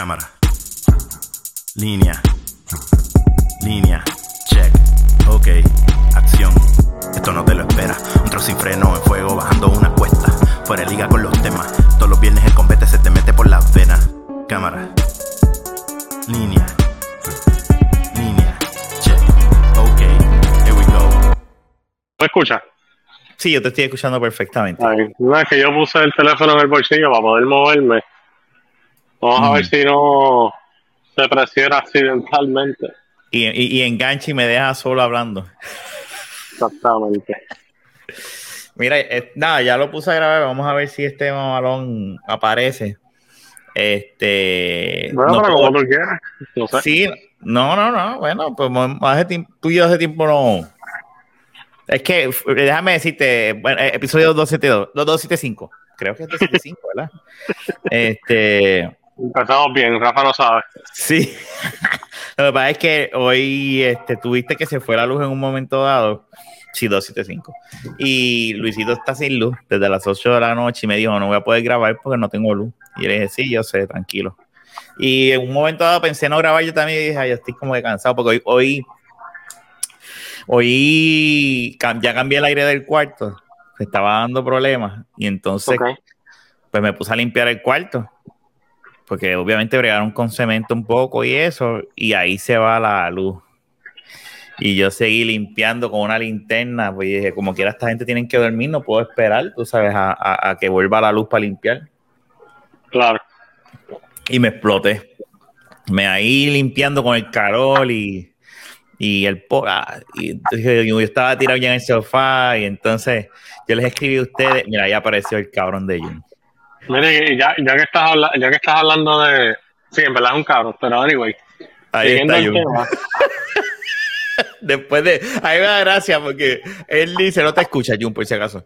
Cámara. Línea. Línea. Check. Ok. Acción. Esto no te lo espera. Un trozo sin freno en fuego bajando una cuesta. Fuera de liga con los temas. Todos los viernes el combate se te mete por las venas. Cámara. Línea. Línea. Check. Ok. Here we go. ¿Me escuchas? Sí, yo te estoy escuchando perfectamente. Ay, no, es que yo puse el teléfono en el bolsillo para poder moverme. Vamos a ver si no se presiona accidentalmente. Y, y, y engancha y me deja solo hablando. Exactamente. Mira, eh, nada, ya lo puse a grabar. Vamos a ver si este balón aparece. Este. Bueno, no pero puedo- como tú quieras. No sé. Sí, no, no, no. Bueno, pues hace tiempo- tú y yo hace tiempo no. Es que déjame decirte, bueno, eh, episodio 272, no, 275. Creo que es 275, ¿verdad? Este. Empezamos bien, Rafa lo sabe. Sí. Lo que pasa es que hoy este, tuviste que se fue la luz en un momento dado. Sí, 275. Y Luisito está sin luz desde las 8 de la noche y me dijo, no voy a poder grabar porque no tengo luz. Y le dije, sí, yo sé, tranquilo. Y en un momento dado pensé no grabar yo también y dije, ay, yo estoy como de cansado porque hoy, hoy, hoy cam- ya cambié el aire del cuarto. Me estaba dando problemas y entonces pues me puse a limpiar el cuarto. Porque obviamente bregaron con cemento un poco y eso, y ahí se va la luz. Y yo seguí limpiando con una linterna, pues y dije, como quiera esta gente tienen que dormir, no puedo esperar, tú sabes, a, a- a que vuelva la luz para limpiar. Claro. Y me exploté. Me ahí limpiando con el carol y, y el ah, y entonces yo, estaba tirado ya en el sofá y entonces yo les escribí a ustedes, mira, ya apareció el cabrón de Jun. Mire, ya, ya, que estás habla- ya que estás hablando de. Sí, en verdad es un cabrón, pero anyway. Ahí siguiendo está el Jun. tema. Después de. Ahí me da gracia porque él dice: No te escucha, Jun, por si acaso.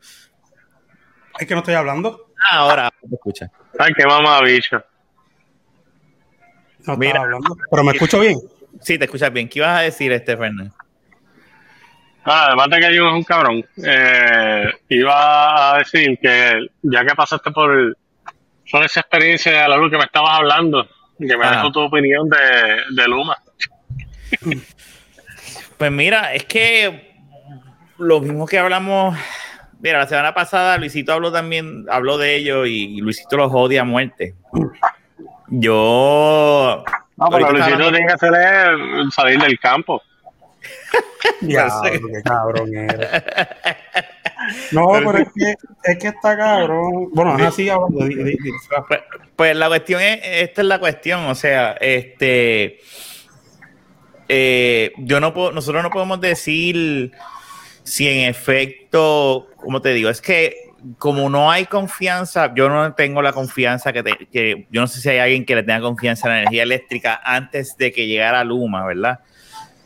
Es que no estoy hablando. Ah, ahora te escucha. Ay, qué mamá bicho. No Mira. hablando. Pero me escucho bien. Sí, te escuchas bien. ¿Qué ibas a decir, este Fernández? Ah, además de que Jun es un cabrón, eh, iba a decir que ya que pasaste por, por esa experiencia de la luz que me estabas hablando, que me das tu opinión de, de Luma. Pues mira, es que lo mismo que hablamos. Mira, la semana pasada Luisito habló también, habló de ello y Luisito los odia a muerte. Yo. No, pero Luisito tiene que hacer es salir del campo. Ya, cabrón. No, pero es que, es que está cabrón. Bueno, es así hablando. Pues, pues la cuestión es, esta es la cuestión, o sea, este, eh, yo no puedo, nosotros no podemos decir si en efecto, como te digo, es que como no hay confianza, yo no tengo la confianza que, te- que yo no sé si hay alguien que le tenga confianza en la energía eléctrica antes de que llegara Luma, ¿verdad?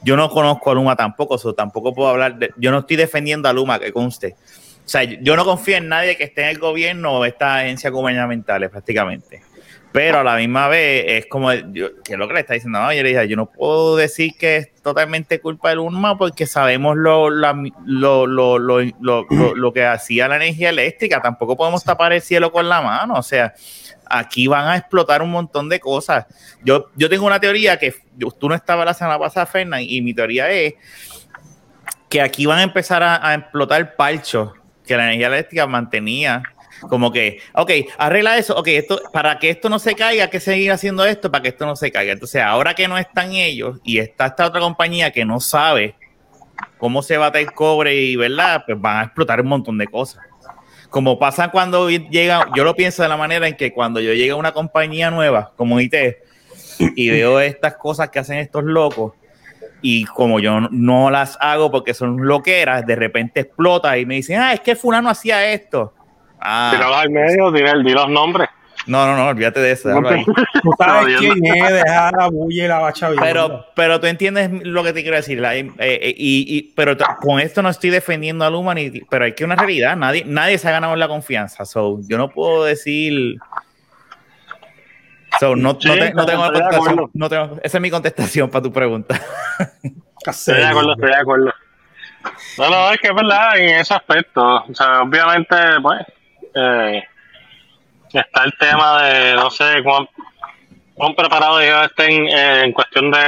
Yo no conozco a Luma tampoco, so tampoco puedo hablar de, yo no estoy defendiendo a Luma, que conste. O sea, yo no confío en nadie que esté en el gobierno o estas agencias gubernamentales prácticamente. Pero a la misma vez es como, yo, que es lo que le está diciendo, no, yo le dije, yo no puedo decir que es totalmente culpa de Luma porque sabemos lo, la- lo, lo, lo, lo, lo- lo que hacía la energía eléctrica, tampoco podemos tapar el cielo con la mano, o sea, aquí van a explotar un montón de cosas. Yo, yo tengo una teoría que tú no estabas la semana pasada, Fernán, y mi teoría es que aquí van a empezar a, a explotar parchos que la energía eléctrica mantenía. Como que, ok, arregla eso, ok, esto, para que esto no se caiga, hay que seguir haciendo esto para que esto no se caiga. Entonces, ahora que no están ellos y está esta otra compañía que no sabe cómo se bate el cobre y, ¿verdad? Pues van a explotar un montón de cosas. Como pasa cuando llega, yo lo pienso de la manera en que cuando yo llego a una compañía nueva, como IT, y veo estas cosas que hacen estos locos, y como yo no- las hago porque son loqueras, de repente explota y me dicen, ah, es que fulano hacía esto. Ah, Tíralo al medio, di, di los nombres. no, no, no, olvídate de eso. déjalo ahí. Tú sabes No, quién es, dejar la bulla y la bacha bien. Pero, pero tú entiendes lo que te quiero decir. la- eh, eh, y, y- pero con esto no estoy defendiendo a Luma, ni, pero hay que una realidad. Nadie, nadie se ha ganado la confianza. So, yo no puedo decir. So, no, no Sí, te- no tengo contestación. acuerdo. No tengo- esa es mi contestación para tu pregunta. Estoy de acuerdo, estoy de acuerdo. No, no, es que es verdad en ese aspecto. O sea, obviamente, pues, eh, está el tema de, no sé cuán- ¿Cuán preparados ellos estén eh, en cuestión de.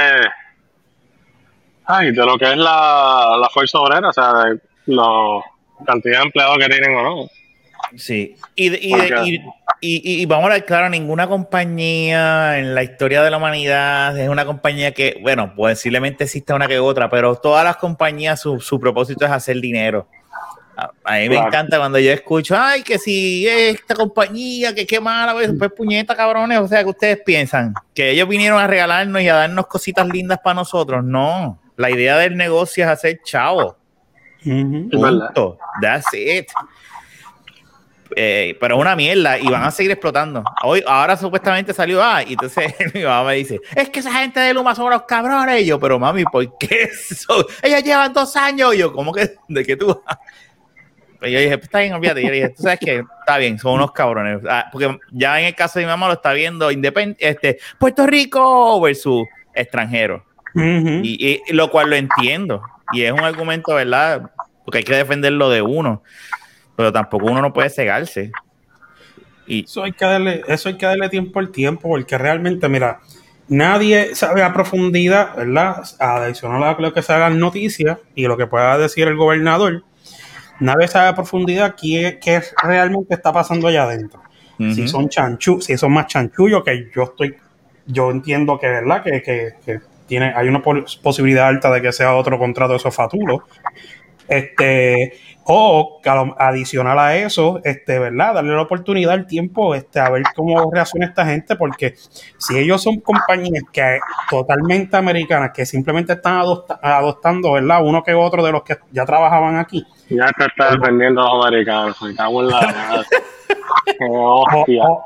Ay, de lo que es la, la fuerza obrera, o sea, de la cantidad de empleados que tienen o no. Sí, y, y, y, y, vamos a ver, claro, ninguna compañía en la historia de la humanidad es una compañía que, bueno, posiblemente exista una que otra, pero todas las compañías su, su propósito es hacer dinero. A, mí me encanta cuando yo escucho, ay, que si esta compañía, que qué mala, pues, pues puñeta, cabrones, o sea, que ustedes piensan que ellos vinieron a regalarnos y a darnos cositas lindas para nosotros. No, la idea del negocio es hacer chavo. Punto. That's it. Eh, pero es una mierda y van a seguir explotando. Hoy, ahora supuestamente salió, ah, y entonces mi mamá me dice, es que esa gente de Luma son los cabrones. Y yo, pero mami, ¿por qué eso? Ellos llevan dos años. Y yo, ¿cómo que? ¿De qué tú? Y yo dije, pues está bien, olvídate. Y yo dije, tú sabes que está bien, son unos cabrones. Ah, porque ya en el caso de mi mamá lo está viendo independiente, este, Puerto Rico versus extranjero. y, y, lo cual lo entiendo. Y es un argumento, ¿verdad? Porque hay que defenderlo de uno pero tampoco uno no puede cegarse. Y eso hay que darle, eso hay que darle tiempo al tiempo, porque realmente, mira, nadie sabe a profundidad, ¿verdad? Adicional a lo que se hagan noticias y lo que pueda decir el gobernador, sabe a profundidad qué, qué realmente está pasando allá adentro. Si son chanchu, si son más chanchullos, que yo estoy, yo entiendo que, ¿verdad? Que, que, tiene, hay una posibilidad alta de que sea otro contrato de esos fatulos. Este, o adicional a eso, este, ¿verdad? Darle la oportunidad, el tiempo, este, a ver cómo reacciona esta gente, porque si ellos son compañías que totalmente americanas, que simplemente están adoptando, ¿verdad? Uno que otro de los que ya trabajaban aquí. Ya te está defendiendo a los americanos,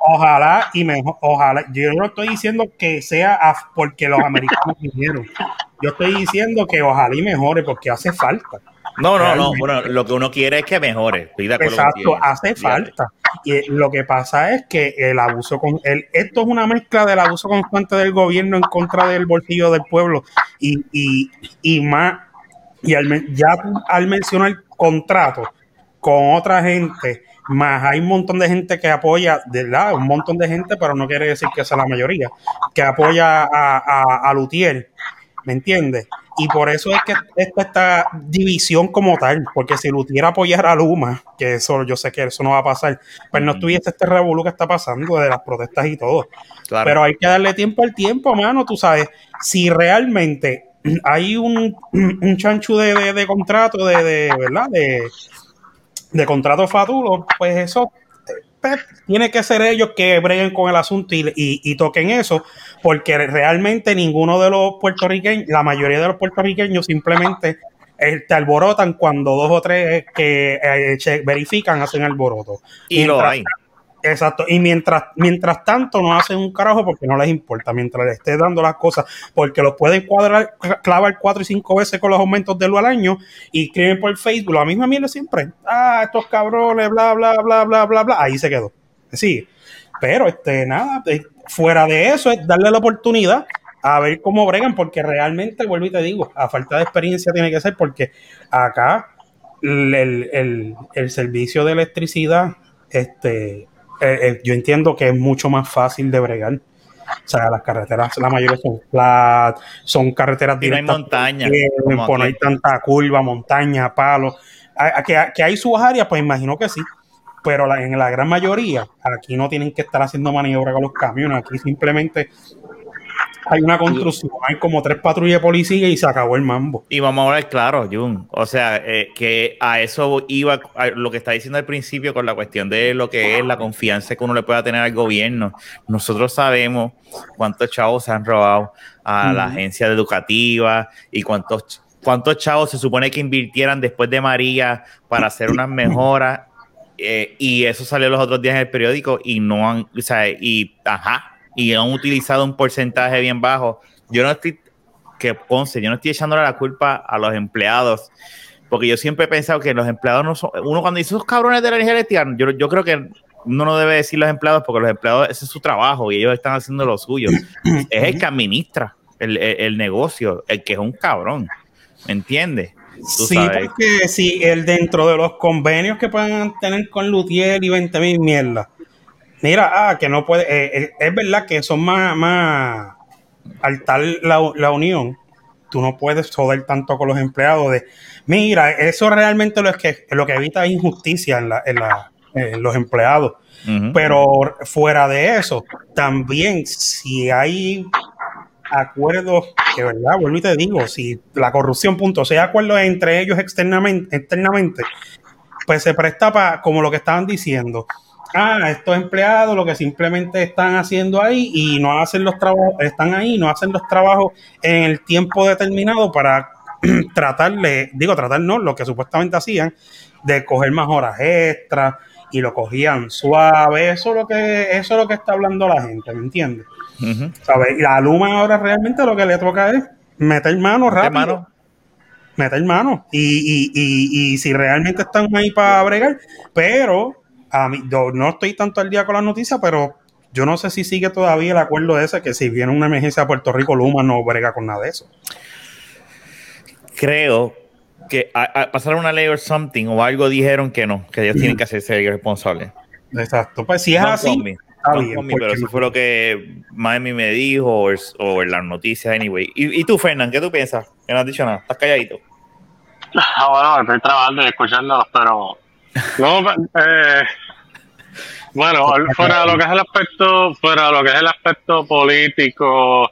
ojalá y mejor, ojalá. Yo no estoy diciendo que sea porque los americanos vinieron. Yo estoy diciendo que ojalá y mejore porque hace falta. No, no, no. Bueno, lo que uno quiere es que mejore. Exacto, hace falta. Y lo que pasa es que el abuso con el, esto es una mezcla del abuso constante del gobierno en contra del bolsillo del pueblo y, y, y más y al, ya al mencionar contrato con otra gente, más hay un montón de gente que apoya, de verdad, un montón de gente, pero no quiere decir que sea la mayoría, que apoya a, a, a Lutier, ¿me entiendes? Y por eso es que esta, esta división como tal, porque si Lutier apoyara a Luma, que eso yo sé que eso no va a pasar, pues no estuviese este revolú que está pasando de las protestas y todo. Pero hay que darle tiempo al tiempo, mano, tú sabes, si realmente hay un, un chanchu de, de, contrato, de, de, ¿verdad? De, de contrato fatulo, pues eso tiene que ser ellos que breguen con el asunto y, toquen eso, porque realmente ninguno de los puertorriqueños, la mayoría de los puertorriqueños simplemente eh, te alborotan cuando dos o tres que eh, verifican hacen alboroto. Y lo hay. Exacto. Y mientras, mientras tanto no hacen un carajo porque no les importa. Mientras les esté dando las cosas, porque los pueden cuadrar, clavar cuatro y cinco veces con los aumentos de lo al año y escriben por Facebook la misma mierda siempre. Ah, estos cabrones, bla, bla, bla, bla, bla, bla. Ahí se quedó. Sí. Pero este, nada, fuera de eso es darle la oportunidad a ver cómo bregan, porque realmente, vuelvo y te digo, a falta de experiencia tiene que ser, porque acá el, el, el servicio de electricidad, este, eh, eh, yo entiendo que es mucho más fácil de bregar. O sea, las carreteras, la mayoría son flat, son carreteras directas. no hay montaña. no hay tanta curva, montaña, palo. Que, hay sus áreas, pues imagino que sí. Pero en la gran mayoría, aquí no tienen que estar haciendo maniobra con los camiones. Aquí simplemente hay una construcción, hay como tres patrullas de policía y se acabó el mambo. Y vamos a ver claro, Jun. O sea, eh, que a eso iba lo que está diciendo al principio con la cuestión de lo que es la confianza que uno le pueda tener al gobierno. Nosotros sabemos cuántos chavos se han robado a la agencia educativa y cuántos, cuántos chavos se supone que invirtieran después de María para hacer unas mejoras. Eh, y eso salió los otros días en el periódico y no han, o sea, y ajá, y han utilizado un porcentaje bien bajo. Yo no estoy, que Ponce, yo no estoy echándole la culpa a los empleados, porque yo siempre he pensado que los empleados no son, uno cuando dice esos cabrones de la energía eléctrica, yo, yo creo que uno no debe decir los empleados, porque los empleados, ese es su trabajo y ellos están haciendo lo suyo. es el que administra el, el, negocio, el que es un cabrón, ¿me entiendes? Sí, porque si el dentro de los convenios que puedan tener con Lutier y 20 mil mierda, mira, ah, que no puede, eh, eh, es verdad que son más, más, al tal la, la unión, tú no puedes joder tanto con los empleados de, mira, eso realmente lo, es que, lo que evita injusticia en, la, en, la, en los empleados. Pero fuera de eso, también si hay acuerdos, que verdad, vuelvo y te digo, si la corrupción, punto, si hay acuerdos entre ellos externamente, externamente pues se presta para, como lo que estaban diciendo, ah, estos empleados lo que simplemente están haciendo ahí y no hacen los trabajos, están ahí, no hacen los trabajos en el tiempo determinado para tratarle, digo, tratar no, lo que supuestamente hacían, de coger más horas extras y lo cogían suave, eso es lo que, eso es lo que está hablando la gente, ¿me entiendes? Y la Luma ahora realmente lo que le toca es meter mano rápido. Meter mano. Y, y, y, y si realmente están ahí para bregar, pero a mí, yo no estoy tanto al día con las noticias, pero yo no sé si sigue todavía el acuerdo ese que si viene una emergencia a Puerto Rico, Luma no brega con nada de eso. Creo que a, pasar una ley o something o algo dijeron que no, que ellos tienen que hacerse responsables. Exacto, pues si es así, pero eso fue lo que Miami me dijo o, o en las noticias, anyway. ¿Y, tú, Fernán, qué tú piensas? Que no has dicho nada, estás calladito. Ah, bueno, estoy trabajando y escuchándolos, pero no, eh, bueno, fuera de lo que es el aspecto, fuera lo que es el aspecto político,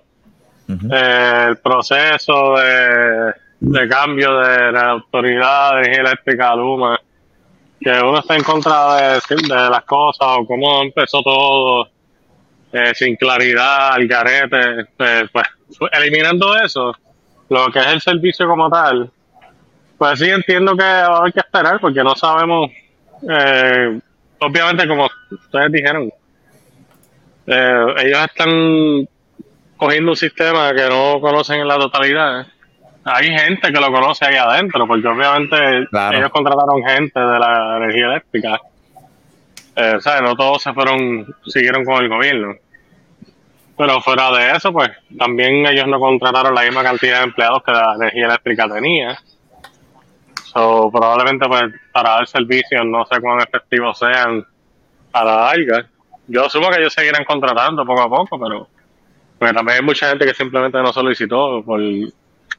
eh, el proceso de, de, cambio de la autoridad de eléctrica Luma, que uno está en contra de, de las cosas o cómo empezó todo, eh, sin claridad, al garete, pues, pues, eliminando eso, lo que es el servicio como tal, pues sí entiendo que va a haber que esperar porque no sabemos, eh, obviamente como ustedes dijeron, eh, ellos están cogiendo un sistema que no conocen en la totalidad. Hay gente que lo conoce ahí adentro, porque obviamente ellos contrataron gente de la energía eléctrica. Eh, ¿sabes? No todos se fueron, siguieron con el gobierno. Pero fuera de eso, pues también ellos no contrataron la misma cantidad de empleados que la energía eléctrica tenía. So, probablemente pues para dar servicios no sé cuán efectivos sean a la larga. Yo asumo que ellos seguirán contratando poco a poco, pero porque también hay mucha gente que simplemente no solicitó por,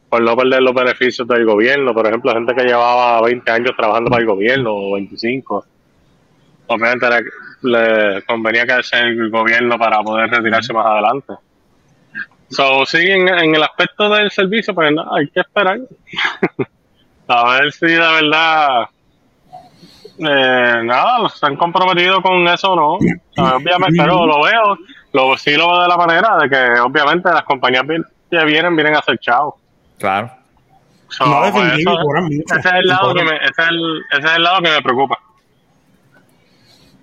por no perder los beneficios del gobierno. Por ejemplo, gente que llevaba 20 años trabajando para el gobierno o 25. Obviamente le, convenía que sea el gobierno para poder retirarse más adelante. So, sí, en, en el aspecto del servicio, pues nada, hay que esperar. a ver si de verdad eh, nada, se han comprometido con eso o no. obviamente, pero lo veo, lo, sí lo veo de la manera de que obviamente las compañías que vienen, vienen a hacer chao. Claro. no, pues, ese, es el lado que me, ese, es el, ese es el lado que me preocupa.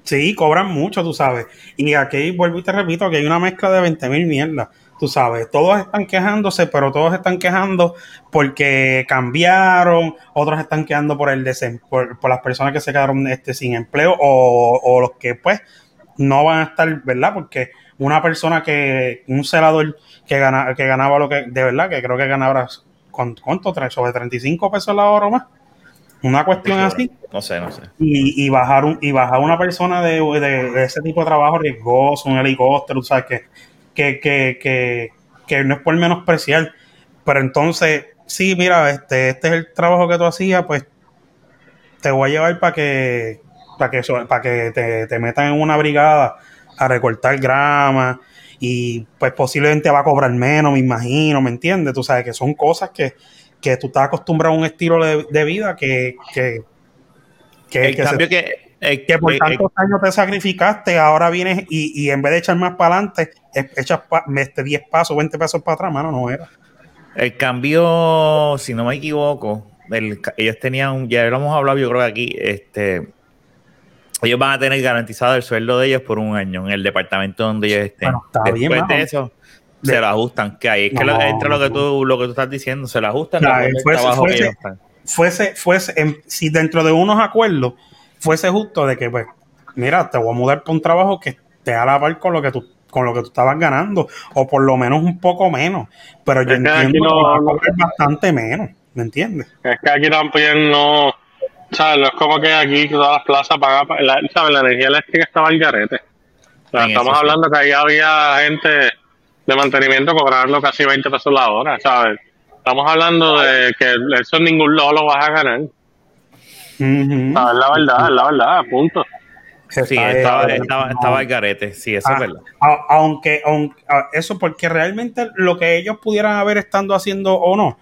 Sí, cobran mucho, tú sabes. Y aquí vuelvo y te repito que hay una mezcla de 20 mil mierdas tú sabes, todos están quejándose, pero todos están quejando porque cambiaron, otros están quejando por el por, por, las personas que se quedaron este, sin empleo o, los que pues no van a estar, ¿verdad? Porque una persona que, un celador que, gana, que ganaba lo que, de verdad, que creo que ganaba, ¿cuánto? ¿Sobre 35 pesos la hora o más? Una cuestión así. No sé, no sé. Y, y bajar, un, y bajar una persona de, de, ese tipo de trabajo riesgoso, un helicóptero, ¿sabes? Que que, que, que, que no es por menospreciar, pero entonces, sí, mira, este, este es el trabajo que tú hacías, pues te voy a llevar para que, para que, para que te, te metan en una brigada a recortar grama y pues posiblemente va a cobrar menos, me imagino, ¿me entiendes? Tú sabes que son cosas que, que tú estás acostumbrado a un estilo de, de vida que, que, que, cambio que eh, que por eh, tantos eh, años te sacrificaste, ahora vienes y, y, en vez de echar más para adelante, echas este 10 pasos, 20 pasos para atrás, mano, no era. El cambio, si no me equivoco, ellos tenían, ya lo hemos hablado yo creo que aquí, este, ellos van a tener garantizado el sueldo de ellos por un año en el departamento donde ellos estén. Después de eso, se lo ajustan, que ahí es que entre lo que tú lo que tú estás diciendo, se lo ajustan fuese, fuese, si dentro de unos acuerdos fuese justo de que, pues, mira, te voy a mudar para un trabajo que te a la par con lo que tú con lo que tú estabas ganando, o por lo menos un poco menos. Pero yo entiendo que es bastante menos, ¿me entiendes? Es que aquí también no, ¿sabes? No es como que aquí todas las plazas pagan, la, ¿sabes? La energía eléctrica estaba al garete. O sea, estamos eso sí. hablando que ahí había gente de mantenimiento cobrarlo casi 20 pesos la hora, ¿sabes? Estamos hablando de que eso en ningún lado lo vas a ganar. Ujú. Ah, Es la verdad, es la verdad, punto. Sí, estaba, eh, estaba, estaba garete. Sí, eso Ah, es verdad. a- aunque, aunque- a- eso porque realmente lo que ellos pudieran haber estando haciendo o no,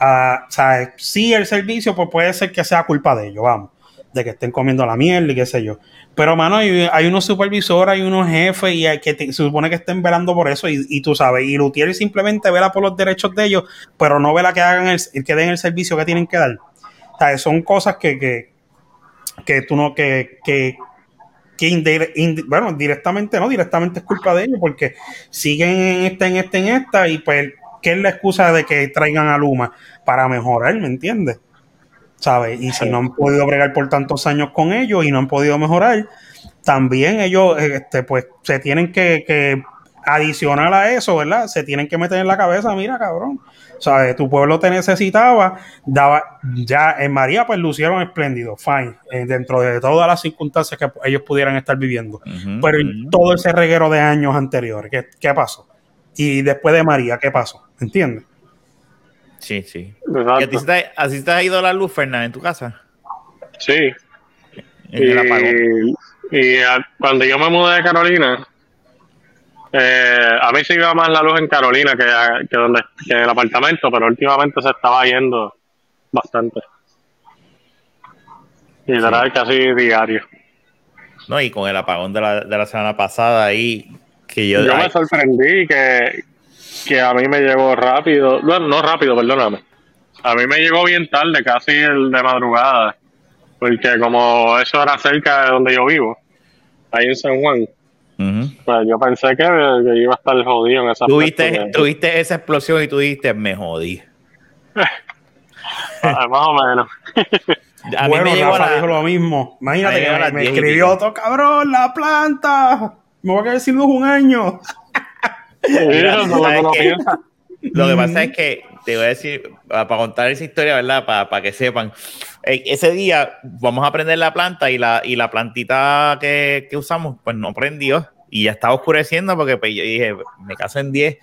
ah, o sea, sí el servicio pues puede ser que sea culpa de ellos, vamos, de que estén comiendo la mierda y qué sé yo. Pero mano, hay, hay unos supervisores, hay unos jefes y hay que te- se supone que estén velando por eso y, y tú sabes, y Lutier simplemente vela por los derechos de ellos, pero no vela que hagan el, que den el servicio que tienen que dar. Son cosas que, que, que tú no, que, que, que indi- bueno, directamente no, directamente es culpa de ellos porque siguen en esta, en esta, en esta y pues, ¿qué es la excusa de que traigan a Luma? Para mejorar, ¿me entiendes? ¿Sabes? Y si no han podido bregar por tantos años con ellos y no han podido mejorar, también ellos, este, pues, se tienen que, que adicional a eso, ¿verdad? Se tienen que meter en la cabeza, mira, cabrón. ¿Sabes? Tu pueblo te necesitaba, daba, ya en María, pues lucieron espléndido, fine, eh, dentro de todas las circunstancias que ellos pudieran estar viviendo. Pero en todo ese reguero de años anteriores, ¿qué, qué pasó? Y después de María, ¿qué pasó? ¿Entiendes? Sí, sí. ¿Y a ti Exacto. se te, así te ha ido la luz, Fernanda, en tu casa? Sí. Y, y a- cuando yo me mudé de Carolina, eh, a mí se iba más la luz en Carolina que, que, donde, que en el apartamento, pero últimamente se estaba yendo bastante. Y verdad casi diario. No, y con el apagón de la, de la semana pasada ahí, que yo... Yo ay, me sorprendí que, que a mí me llegó rápido, bueno, no rápido, perdóname. A mí me llegó bien tarde, casi el de madrugada, porque como eso era cerca de donde yo vivo, ahí en San Juan, pues yo pensé que, que iba a estar jodido en esa Tuviste, tuviste esa explosión y tú dijiste, me jodí. Ah, Más o menos. A mí bueno, me llegó Rafa la... dijo lo mismo. Imagínate Me que me, me 10 y escribió otro cabrón, la planta. Me voy a quedar sin luz un año. Mira, lo que pasa es que te voy a decir, para contar esa historia, ¿verdad? Para, que sepan. Eh, ese día vamos a prender la planta y la, y la plantita que, que usamos, pues no prendió y ya estaba oscureciendo porque pues, yo dije, me caso en 10.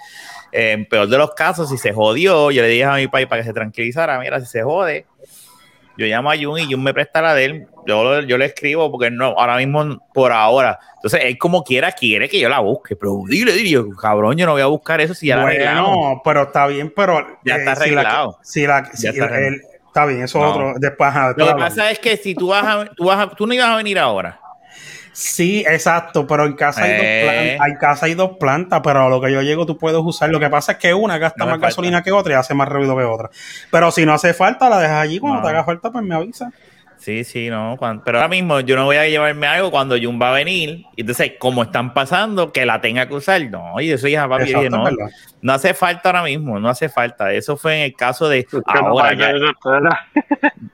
Eh, en peor de los casos, si se jodió, yo le dije a mi país para que se tranquilizara, mira, si se jode, yo llamo a Jun y Jun me presta la de él, yo, yo le escribo porque no, ahora mismo, por ahora. Entonces, él como quiera quiere que yo la busque, pero dile, dile, yo, cabrón, yo no voy a buscar eso si ya la arreglamos. Bueno, pero está bien, pero. eh, Ya está si la- arreglado. Si la, si está el- está bien, eso No. es otro. Después, ajá, después Lo que pasa es que si tú vas a, tú vas a- tú no ibas a venir ahora. Sí, exacto, pero en casa hay, Eh. dos plantas, hay casa hay dos plantas, pero a lo que yo llego tú puedes usar. Lo que pasa es que una gasta No más falta. gasolina que otra y hace más ruido que otra. Pero si no hace falta, la dejas allí. Cuando No. te haga falta, pues me avisa. Sí, sí, no. pero ahora mismo yo no voy a llevarme algo cuando Jun va a venir. Y entonces, como están pasando, que la tenga que usar. No, y eso ya papi. Exacto, no, verdad. no hace falta ahora mismo, no hace falta. Eso fue en el caso de no ahora. parece ya- eso, ¿verdad?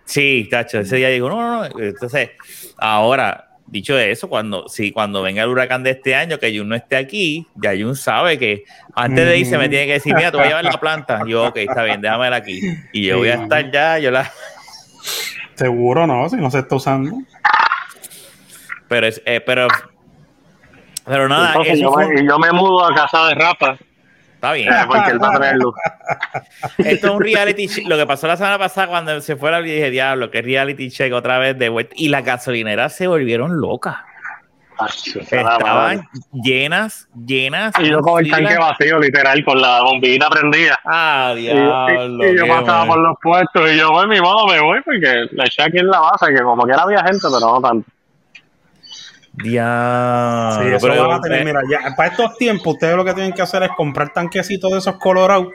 Sí, tacho, ese día digo, no, no, no. Entonces, ahora, dicho eso, cuando, sí, cuando venga el huracán de este año, que Jun no esté aquí, ya Jun sabe que antes de irse me tiene que decir, mira, te voy a llevar la planta. Yo, ok, está bien, déjamela aquí. Y yo voy a estar ya, yo la. Seguro no, si no se está usando. Pero es, eh, pero. Pero nada, Entonces, eso yo fue- me, y yo me mudo a casa de Rafa, está bien. porque él va a traer luz. Esto es un reality check. Lo que pasó la semana pasada cuando se fue la dije, diablo, que reality check otra vez de vuelta. Y las gasolineras se volvieron locas. Estaban llenas, llenas. Y yo con el tanque vacío, literal, con la bombillita prendida. Ah, diablo. y- y yo pasaba por los puestos y yo, pues, mi modo me voy porque le eché aquí en la base, que como quiera había gente, pero no tanto. Sí, eso pero, van a tener, eh, mira, ya, para estos tiempos, ustedes lo que tienen que hacer es comprar tanquecitos de esos colorados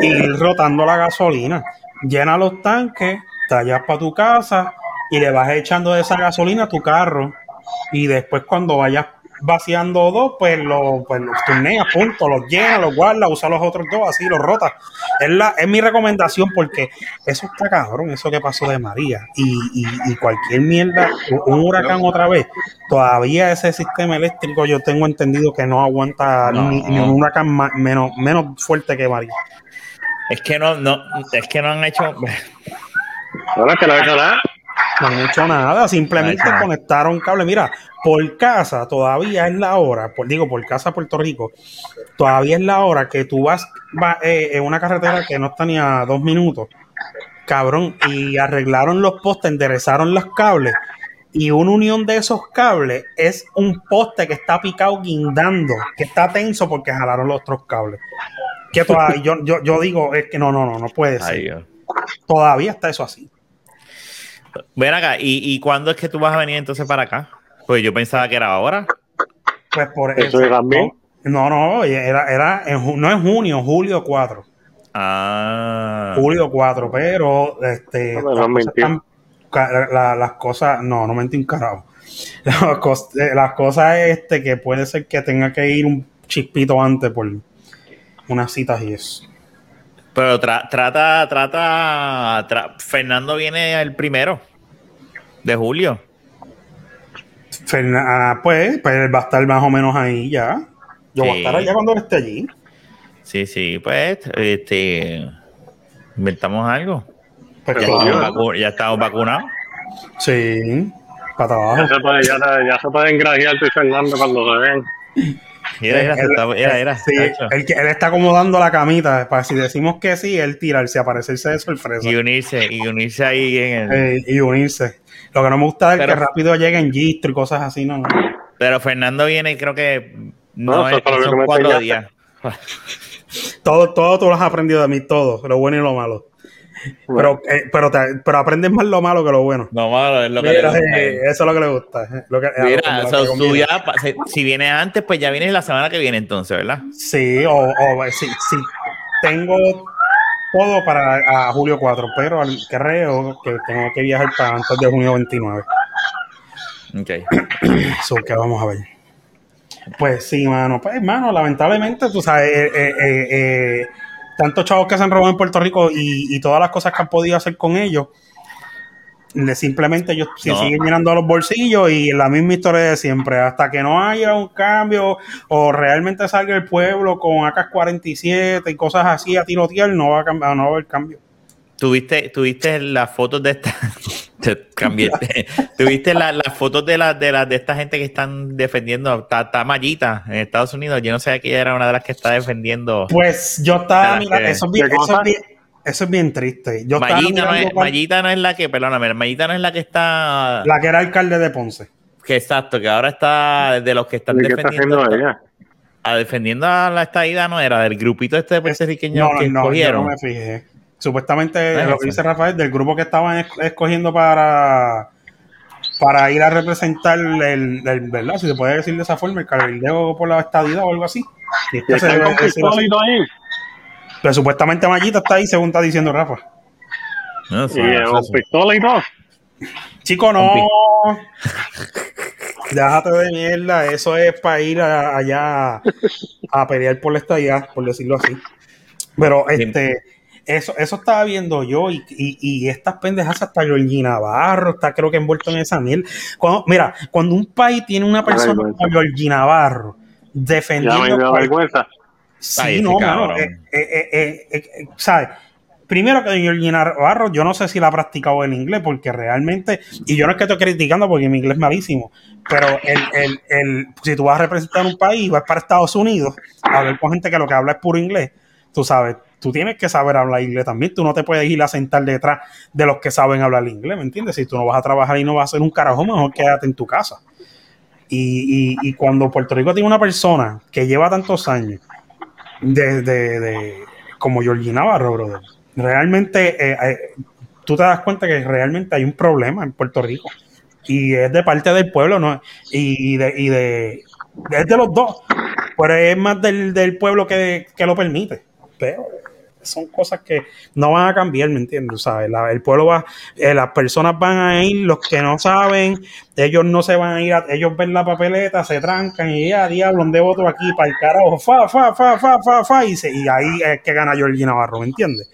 y ir rotando la gasolina. Llena los tanques, te allá para tu casa y le vas echando de esa gasolina a tu carro. Y después, cuando vayas vaciando dos, pues los pues los turneas, punto, los llenas, los guardas, usa los otros dos, así los rotas. Es, la, es mi recomendación porque eso está cabrón, eso que pasó de María. Y, y, y cualquier mierda, un huracán otra vez, todavía ese sistema eléctrico yo tengo entendido que no aguanta No. Ni, ni un huracán menos, menos fuerte que María. es que no, no, es que no han hecho. Es que nada. No han hecho nada, simplemente conectaron cable. Mira, por casa todavía es la hora, por, digo, por casa Puerto Rico, todavía es la hora que tú vas, va, eh, en una carretera que no está ni a dos minutos, cabrón, y arreglaron los postes, enderezaron los cables, y una unión de esos cables es un poste que está picado guindando, que está tenso porque jalaron los otros cables. Que todavía, yo, yo, yo digo, es que no, no, no, no puede ser. Todavía está eso así. Ven acá, ¿y, ¿y cuándo es que tú vas a venir entonces para acá? Pues yo pensaba que era ahora. Pues por Eso eso. también. No, no, era, era en, no en junio, julio 4. Ah. Julio 4, pero este, No, no las, cosas la- las cosas, no, no mentí un carajo. Las, eh, las cosas este que puede ser que tenga que ir un chispito antes por unas citas y eso. Pero tra- trata, trata, tra- Fernando viene el primero de julio. Ah, pues, pues él va a estar más o menos ahí ya. Yo voy a Sí. estar allá cuando él esté allí. Sí, sí, pues, este, inventamos algo. Pues Ya, estamos, ya estamos vacunados. Sí, para Ya abajo. se, puede, ya, se- ya se pueden grajear tú y Fernando cuando se ven. Mira, se Él- está- Sí, tacho. él, que- él está acomodando la camita para si decimos que sí, él tirarse, aparecerse de sorpresa Y unirse, y unirse ahí en el. eh, y unirse. Lo que no me gusta es Pero- que rápido lleguen gistro y cosas así, no. Pero Fernando viene, creo que no, No, es, son cuatro días. Todo, todo tú lo has aprendido de mí, todo, lo bueno y lo malo. Pero, eh, pero, te- pero aprendes más lo malo que lo bueno. No, malo, es lo que Mira, le gusta. eh, eso es lo que le gusta. eh, lo que- lo- Mira, lo so, que ya si, vienes antes, pues ya vienes la semana que viene entonces, ¿verdad? Sí, o, o si, si tengo todo para a julio 4, pero al- creo que tengo que viajar para antes de junio 29. Ok. Eso que vamos a ver. Pues sí, mano. Pues, mano, lamentablemente, tú sabes, eh, eh, eh, eh, tantos chavos que se han robado en Puerto Rico y, y todas las cosas que han podido hacer con ellos, le- simplemente ellos se No. siguen llenando los bolsillos y la misma historia de siempre. Hasta que no haya un cambio o realmente salga el pueblo con AK-47 y cosas así a tirotear, no va a, cambiar, no va a haber cambio. ¿Tuviste, tuviste las fotos de esta. Te cambié. ¿Tuviste la- las fotos de, la, de, la, de esta gente que están defendiendo? Está, está Mayita en Estados Unidos. Yo no sabía que ella era una de las que está defendiendo. Pues yo estaba, Nada, mira, que- eso es bien, ¿Qué eso es bien, eso es bien triste. Yo Mayita no, mirando es, no es la que, perdóname, Mayita no es la que está. la que era alcalde de Ponce. Que exacto, que ahora está de los que están ¿Y qué está defendiendo. haciendo ella? a defendiendo a la estadía no era del grupito este de puertorriqueños No, que no, yo escogieron. no me fijé. Supuestamente No lo que dice Rafael, del grupo que estaban es- escogiendo para para ir a representar el, el- ¿verdad? Si se puede decir de esa forma, el cabildeo por la estadidad o algo así. Pero supuestamente Mayita está ahí, según está diciendo Rafa. No, Y sí, eso- con pistola y todo. Chico, no. Déjate de mierda. Eso es para ir a- allá a pelear por la estadía, por decirlo así. Pero este, eso, eso estaba viendo yo y, y, y estas pendejas hasta Georgie Navarro está creo que envuelto en esa miel. Cuando, mira, cuando un país tiene una persona como Georgie Navarro Ya defendiendo me dio al país, vergüenza. Sí, Ay, no, cabrón. mano. eh, eh, eh, eh, eh, ¿sabes? Primero que Georgie Navarro, yo no sé si la ha practicado en inglés, porque realmente, y yo no es que estoy criticando porque mi inglés es malísimo, pero el, el, el, si tú vas a representar un país, vas para Estados Unidos, a hablar con gente que lo que habla es puro inglés, tú sabes, tú tienes que saber hablar inglés también, tú no te puedes ir a sentar detrás de los que saben hablar inglés, ¿me entiendes? Si tú no vas a trabajar y no vas a hacer un carajo, mejor quédate en tu casa. Y, y, y cuando Puerto Rico tiene una persona que lleva tantos años, de, de, como Georgie Navarro. Realmente, eh, eh, tú te das cuenta que realmente hay un problema en Puerto Rico. Y es de parte del pueblo, ¿no? Y, y de, y de, es de los dos. Pero es más del, del pueblo que, que lo permite. Pero son cosas que no van a cambiar, ¿me entiendes? ¿Sabes? El pueblo va, eh, las personas van a ir, los que no saben, ellos no se van a ir, a- ellos ven la papeleta, se trancan y ya, diablo, ¿dónde voto aquí? Para el carajo, fa, fa, fa, fa, fa, fa, y, se- y ahí es que gana Georgie Navarro, ¿me entiendes?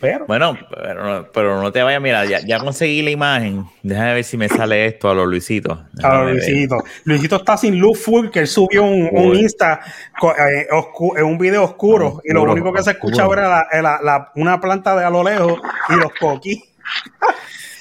Pero, Bueno, pero, no- pero no te vayas, mira, ya, ya conseguí la imagen. Déjame ver si me sale esto a los Luisitos. a Déjame ver. Luisito, está sin luz full, que él subió un. Insta, eh, eh, un video oscuro, y lo único que se escuchaba era la- la- la- una planta de a lo lejos y los coquis.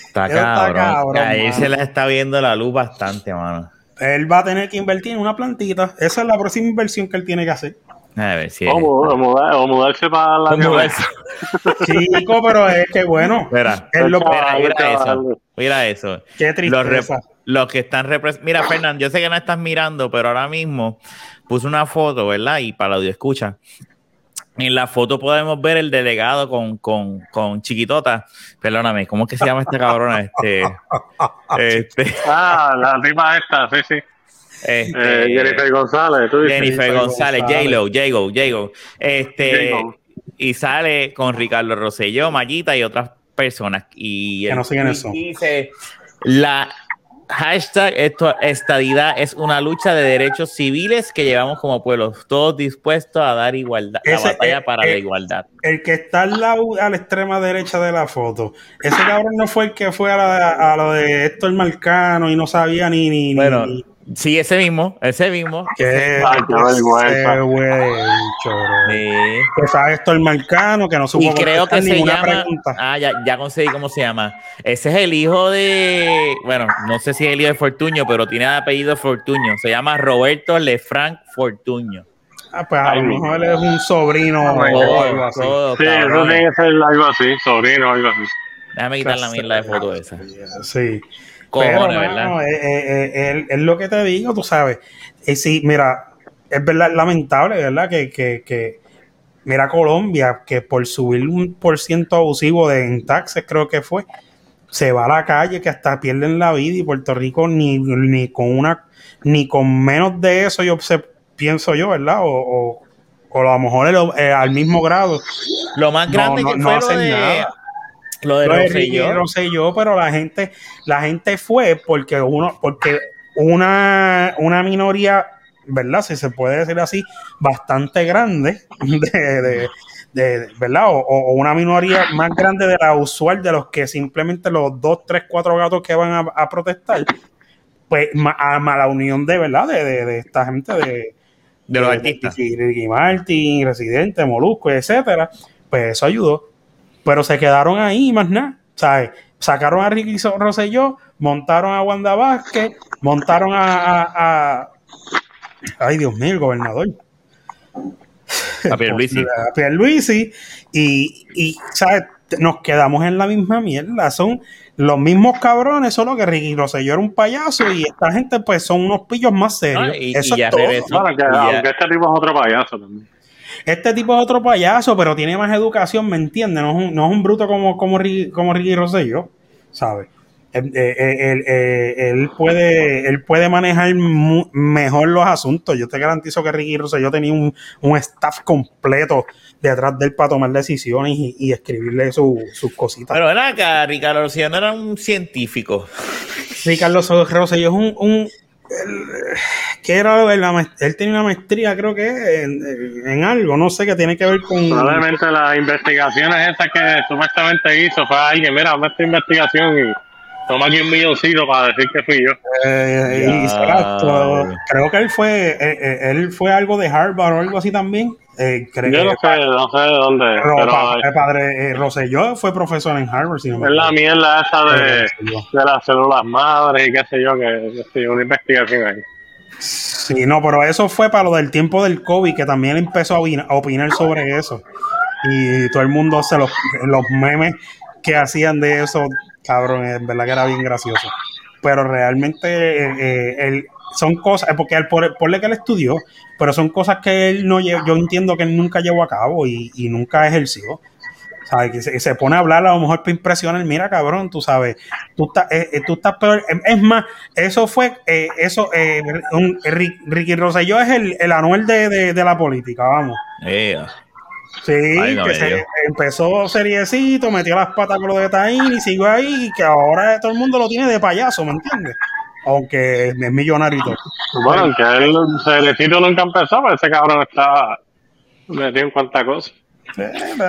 Está cabrón. cabrón, a él mano. se le está viendo la luz bastante, mano. Él va a tener que invertir en una plantita. Esa es la próxima inversión que él tiene que hacer. A ver si O, o mudar- o mudarse para la. Chico, pero es que bueno. Mira, Es lo mira, mira eso. Mira eso. Qué Los, rep- tristeza. los que están repres- Mira, Fernando, yo sé que no estás mirando, pero ahora mismo puse una foto, ¿verdad? Y para la audio escucha. En la foto podemos ver el delegado con, con, con Chiquitota. Perdóname, ¿cómo es que se llama esta cabrona? Este, este, Ah, la tipa esta, sí, sí. Este, Eh, Jennifer González. ¿tú dices? Jennifer González. J-Lo, J-Go, J-Go. Este, y sale con Ricardo Rosselló, Mayita y otras personas. Y Que no sé quiénes son. Dice, la hashtag esto, estadidad es una lucha de derechos civiles que llevamos como pueblo, todos dispuestos a dar igualdad, la Ese, batalla eh, para la igualdad. El que está al lado, a la extrema derecha de la foto. Ese cabrón no fue el que fue a, la- a lo de Héctor Marcano y no sabía ni. ni ni- Bueno, ni- sí, ese mismo, ese mismo. Qué, güey. Sí. Que sabe Héctor Marcano, que no supo Y creo que se llama. pregunta. Ah, ya, ya conseguí cómo se llama. Ese es el hijo de. Bueno, no sé si es el hijo de Fortuño, pero tiene apellido Fortuño. Se llama Roberto Lefranc Fortuño. Ah, pues a lo mejor él es un sobrino o Todo, algo así. Sí, eso tiene que ser algo así, sobrino o algo así. Déjame quitar la mierda de foto esa. Sí. Pero, ¿verdad? mano, eh, eh, eh, es lo que te digo, tú sabes. Y sí, mira, es verdad, lamentable, ¿verdad? Que, que, que mira Colombia, que por subir un por ciento abusivo de, en taxes, creo que fue, se va a la calle, que hasta pierden la vida, y Puerto Rico ni, ni con una, ni con menos de eso, yo se- pienso yo, ¿verdad? O, o, o a lo mejor el- eh, al mismo grado. Lo más grande no, que no lo hacen de. nada. Lo de Lo de Ricky Rosselló. Rosselló, pero la gente, la gente fue porque uno, porque una, una minoría, ¿verdad? Si se puede decir así, bastante grande de, de- de- ¿verdad? O, o una minoría más grande de la usual de los que simplemente los dos, tres, cuatro gatos que van a, a protestar, pues ma- a, ma- la unión de, ¿verdad? De, de- de esta gente de, De los artistas. Ricky Martin, Residente, Molusco, etcétera, pues eso ayudó. Pero se quedaron ahí, más nada. ¿Sabes? Sacaron a Ricky Rosselló, montaron a Wanda Vázquez, montaron a, a- a- Ay, Dios mío, el gobernador. A Pierluisi. A Pierluisi. Y, y, ¿sabes? Nos quedamos en la misma mierda. Son los mismos cabrones, solo que Ricky Rosselló era un payaso y esta gente, pues, son unos pillos más serios. Ah, y- Eso y ya es todo. regresó. Bueno, que, Y ya- aunque este tipo es otro payaso también. Este tipo es otro payaso, pero tiene más educación, ¿me entiendes? No es un, no es un bruto como, como, Ricky, como Ricky Rosselló, ¿sabes? Él, eh, eh, él, eh, él puede, él puede manejar mu- mejor los asuntos. Yo te garantizo que Ricky Rosselló tenía un, un staff completo detrás de él para tomar decisiones y, y escribirle su- sus cositas. Pero ven acá, Ricardo Rosselló no era un científico. Ricardo Rosselló es un... un él- ¿Qué era maest- Él tenía una maestría, creo que en, en algo, no sé, que tiene que ver con... Probablemente las investigaciones esas que supuestamente hizo fue alguien, mira, hazme esta investigación y toma aquí un milloncito para decir que fui yo. Eh, exacto. Creo que él fue, eh, eh, él fue algo de Harvard o algo así también. Eh, creo Yo no que sé, no sé de dónde, Ro- pero pa- eh, padre eh, Rosselló fue profesor en Harvard, si no me es la mierda esa de, de las células madres y qué sé yo, que yo, una investigación ahí. Sí, no, pero eso fue para lo del tiempo del COVID, que también empezó a opinar, sobre eso. Y todo el mundo hace los, los memes que hacían de eso, cabrón, en verdad que era bien gracioso. Pero realmente eh, eh, él- son cosas, porque él, por, ponle que él estudió, pero son cosas que él no yo entiendo que él nunca llevó a cabo y, y nunca ejerció. ¿Sabes? Que se, se pone a hablar a lo mejor para impresionar, mira cabrón, tú sabes, tú estás, eh, eh, tú estás peor. Eh, Es más, eso fue, eh, eso, eh, un- Ri- Ricky Rosselló es el, el anuel de, de- de la política, vamos. Eh, Sí, Ay, no que se, empezó seriecito, metió las patas con lo de Taín y siguió ahí, y que ahora todo el mundo lo tiene de payaso, ¿me entiendes? Aunque es millonario y todo. Bueno, aunque él, Cerecito nunca empezó, pero ese cabrón estaba metido en cuánta cosa. Sí,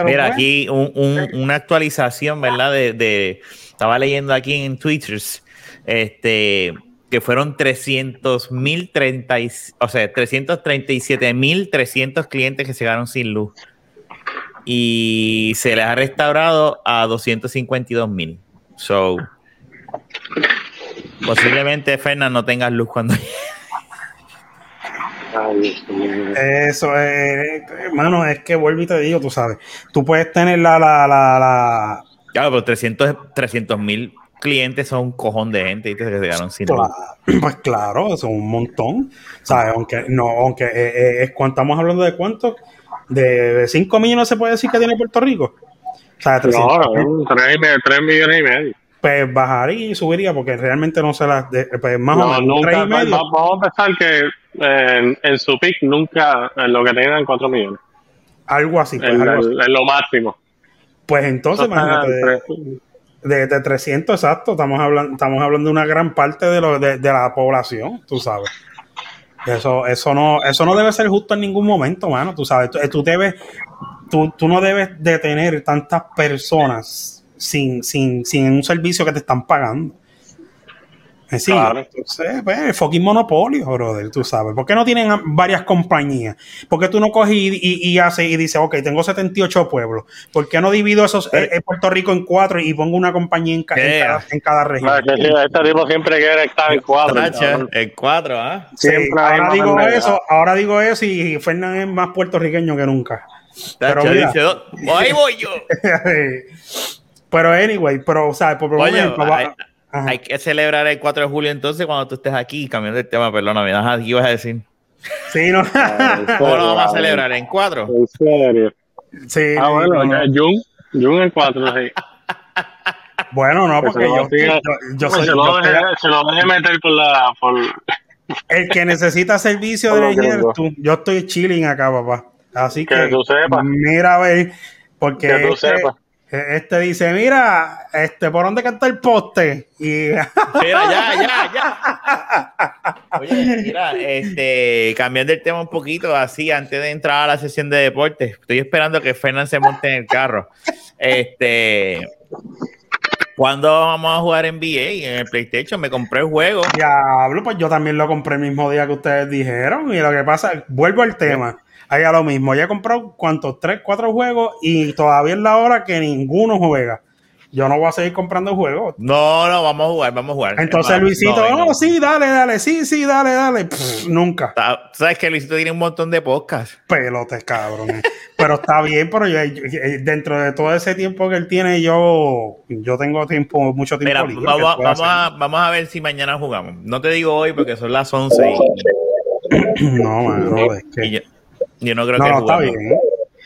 Mira, pues, aquí un- un- una actualización, ¿verdad? De, de- estaba leyendo aquí en Twitter, este, que fueron 300 mil o sea, 337 mil 300 clientes que se quedaron sin luz. Y se les ha restaurado a 252 mil. So, Posiblemente, Fernan, no tengas luz cuando Ay. Eso es, hermano, es que vuelvo y te digo, tú sabes, tú puedes tener la, la, la, la Claro, pero 300 mil clientes son un cojón de gente que se quedaron sin luz. Pues claro, son un montón. ¿Sabes? Aunque no, aunque eh, eh, es cuando estamos hablando de cuánto, de 5 millones se puede decir que tiene Puerto Rico. O sea, 300 No, no, tres, y me- tres millones y medio. Pues bajaría y subiría porque realmente no se las de, pues más o No, menos nunca, y medio, va- vamos a pensar que eh, en, en su pick nunca en lo que tenían 4 millones. algo así, pues, En, algo así. en- en lo máximo. Pues entonces, imagínate, de, de, de 300 exacto, estamos hablando, estamos hablando de una gran parte de, lo, de, de la población, tú sabes. Eso, eso no, eso no debe ser justo en ningún momento, mano. Tú sabes, tú, tú debes, tú, tú no debes de tener tantas personas sin, sin, sin un servicio que te están pagando. ¿Me sigue? Claro. Entonces, pues, el fucking monopolio, brother, tú sabes. ¿Por qué no tienen varias compañías? ¿Por qué tú no coges y, y, y haces y dices, ok, tengo 78 pueblos? ¿Por qué no divido esos, eh, eh, Puerto Rico en cuatro y pongo una compañía en, ca- en cada, en cada región? Que sí, este tipo siempre quiere estar en cabrón. el 4, ¿ah? Sí, ahora digo eso, ahora digo eso y Fernán es más puertorriqueño que nunca. Pero mira. dice, "Oh, ahí voy yo. pero anyway, pero, o sea, por, Oye, hay, que celebrar el 4 de julio entonces cuando tú estés aquí, cambiando el tema, perdóname, ¿qué ibas a decir? sí, no. ¿Cómo lo vamos a celebrar? ¿En 4? En serio. sí, Ah, bueno, no, ya, Jun, Jun en 4, sí. bueno, no, Que porque yo, yo, yo Pues soy se, lo deje, se lo deje meter por la. Por, el que necesita servicio de energía tú. Yo estoy chilling acá, papá. Así que, Que tú sepas. mira a ver, porque Que tú este, sepas. Este dice, mira, este, ¿por dónde canta el poste? Y Mira, ya, ya, ya. Oye, mira, este, cambiando el tema un poquito, así, antes de entrar a la sesión de deportes, estoy esperando que Fernán se monte en el carro. Este, ¿cuándo vamos a jugar NBA? En el PlayStation, me compré el juego. Diablo, pues yo también lo compré el mismo día que ustedes dijeron. Y lo que pasa, vuelvo al tema. Ahí a lo mismo. Ya he comprado cuántos, tres, cuatro juegos y todavía es la hora que ninguno juega. Yo no voy a seguir comprando juegos. No, no, vamos a jugar, vamos a jugar. Entonces Vamos, Luisito, no, no, sí, dale, dale, sí, sí, dale, dale. Pff, nunca. ¿Sabes que Luisito tiene un montón de podcasts? Pelotes, cabrón. pero está bien, pero yo- yo- dentro de todo ese tiempo que él tiene, yo, yo tengo tiempo, mucho tiempo Mira, libre. vamos, vamos, a, vamos a ver si mañana jugamos. No te digo hoy porque son las 11 y. No, mano, es que- y yo, yo no creo no, que no, está bien.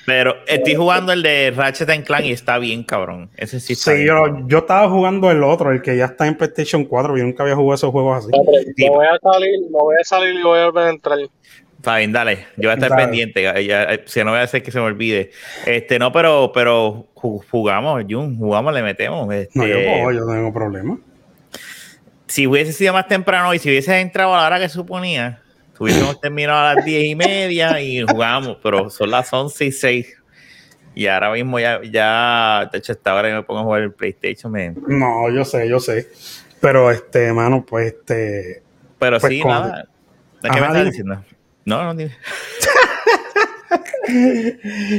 Pero estoy jugando el de Ratchet and Clank y está bien, cabrón. Ese sí está Sí, bien. yo, yo estaba jugando el otro, el que ya está en PlayStation 4. Yo nunca había jugado esos juegos así. Sí. No voy a salir, no voy a salir y voy a volver a entrar. Está bien, dale. Yo voy a estar Dale. pendiente. ya- ya, si no voy a hacer que se me olvide. Este, no, pero, pero ju- jugamos, Jun, jugamos, le metemos. Este, No, yo puedo, yo no tengo problema. si hubiese sido más temprano y si hubiese entrado a la hora que suponía, hubiésemos terminado a las diez y media y jugamos, pero son las once y seis. Y ahora mismo ya, ya, de hecho, esta hora que me pongo a jugar el PlayStation, No, yo sé, yo sé. Pero este, mano, pues este. pero Pues sí, con- nada. ¿Qué Ajá, me estás diciendo? No, no, dime.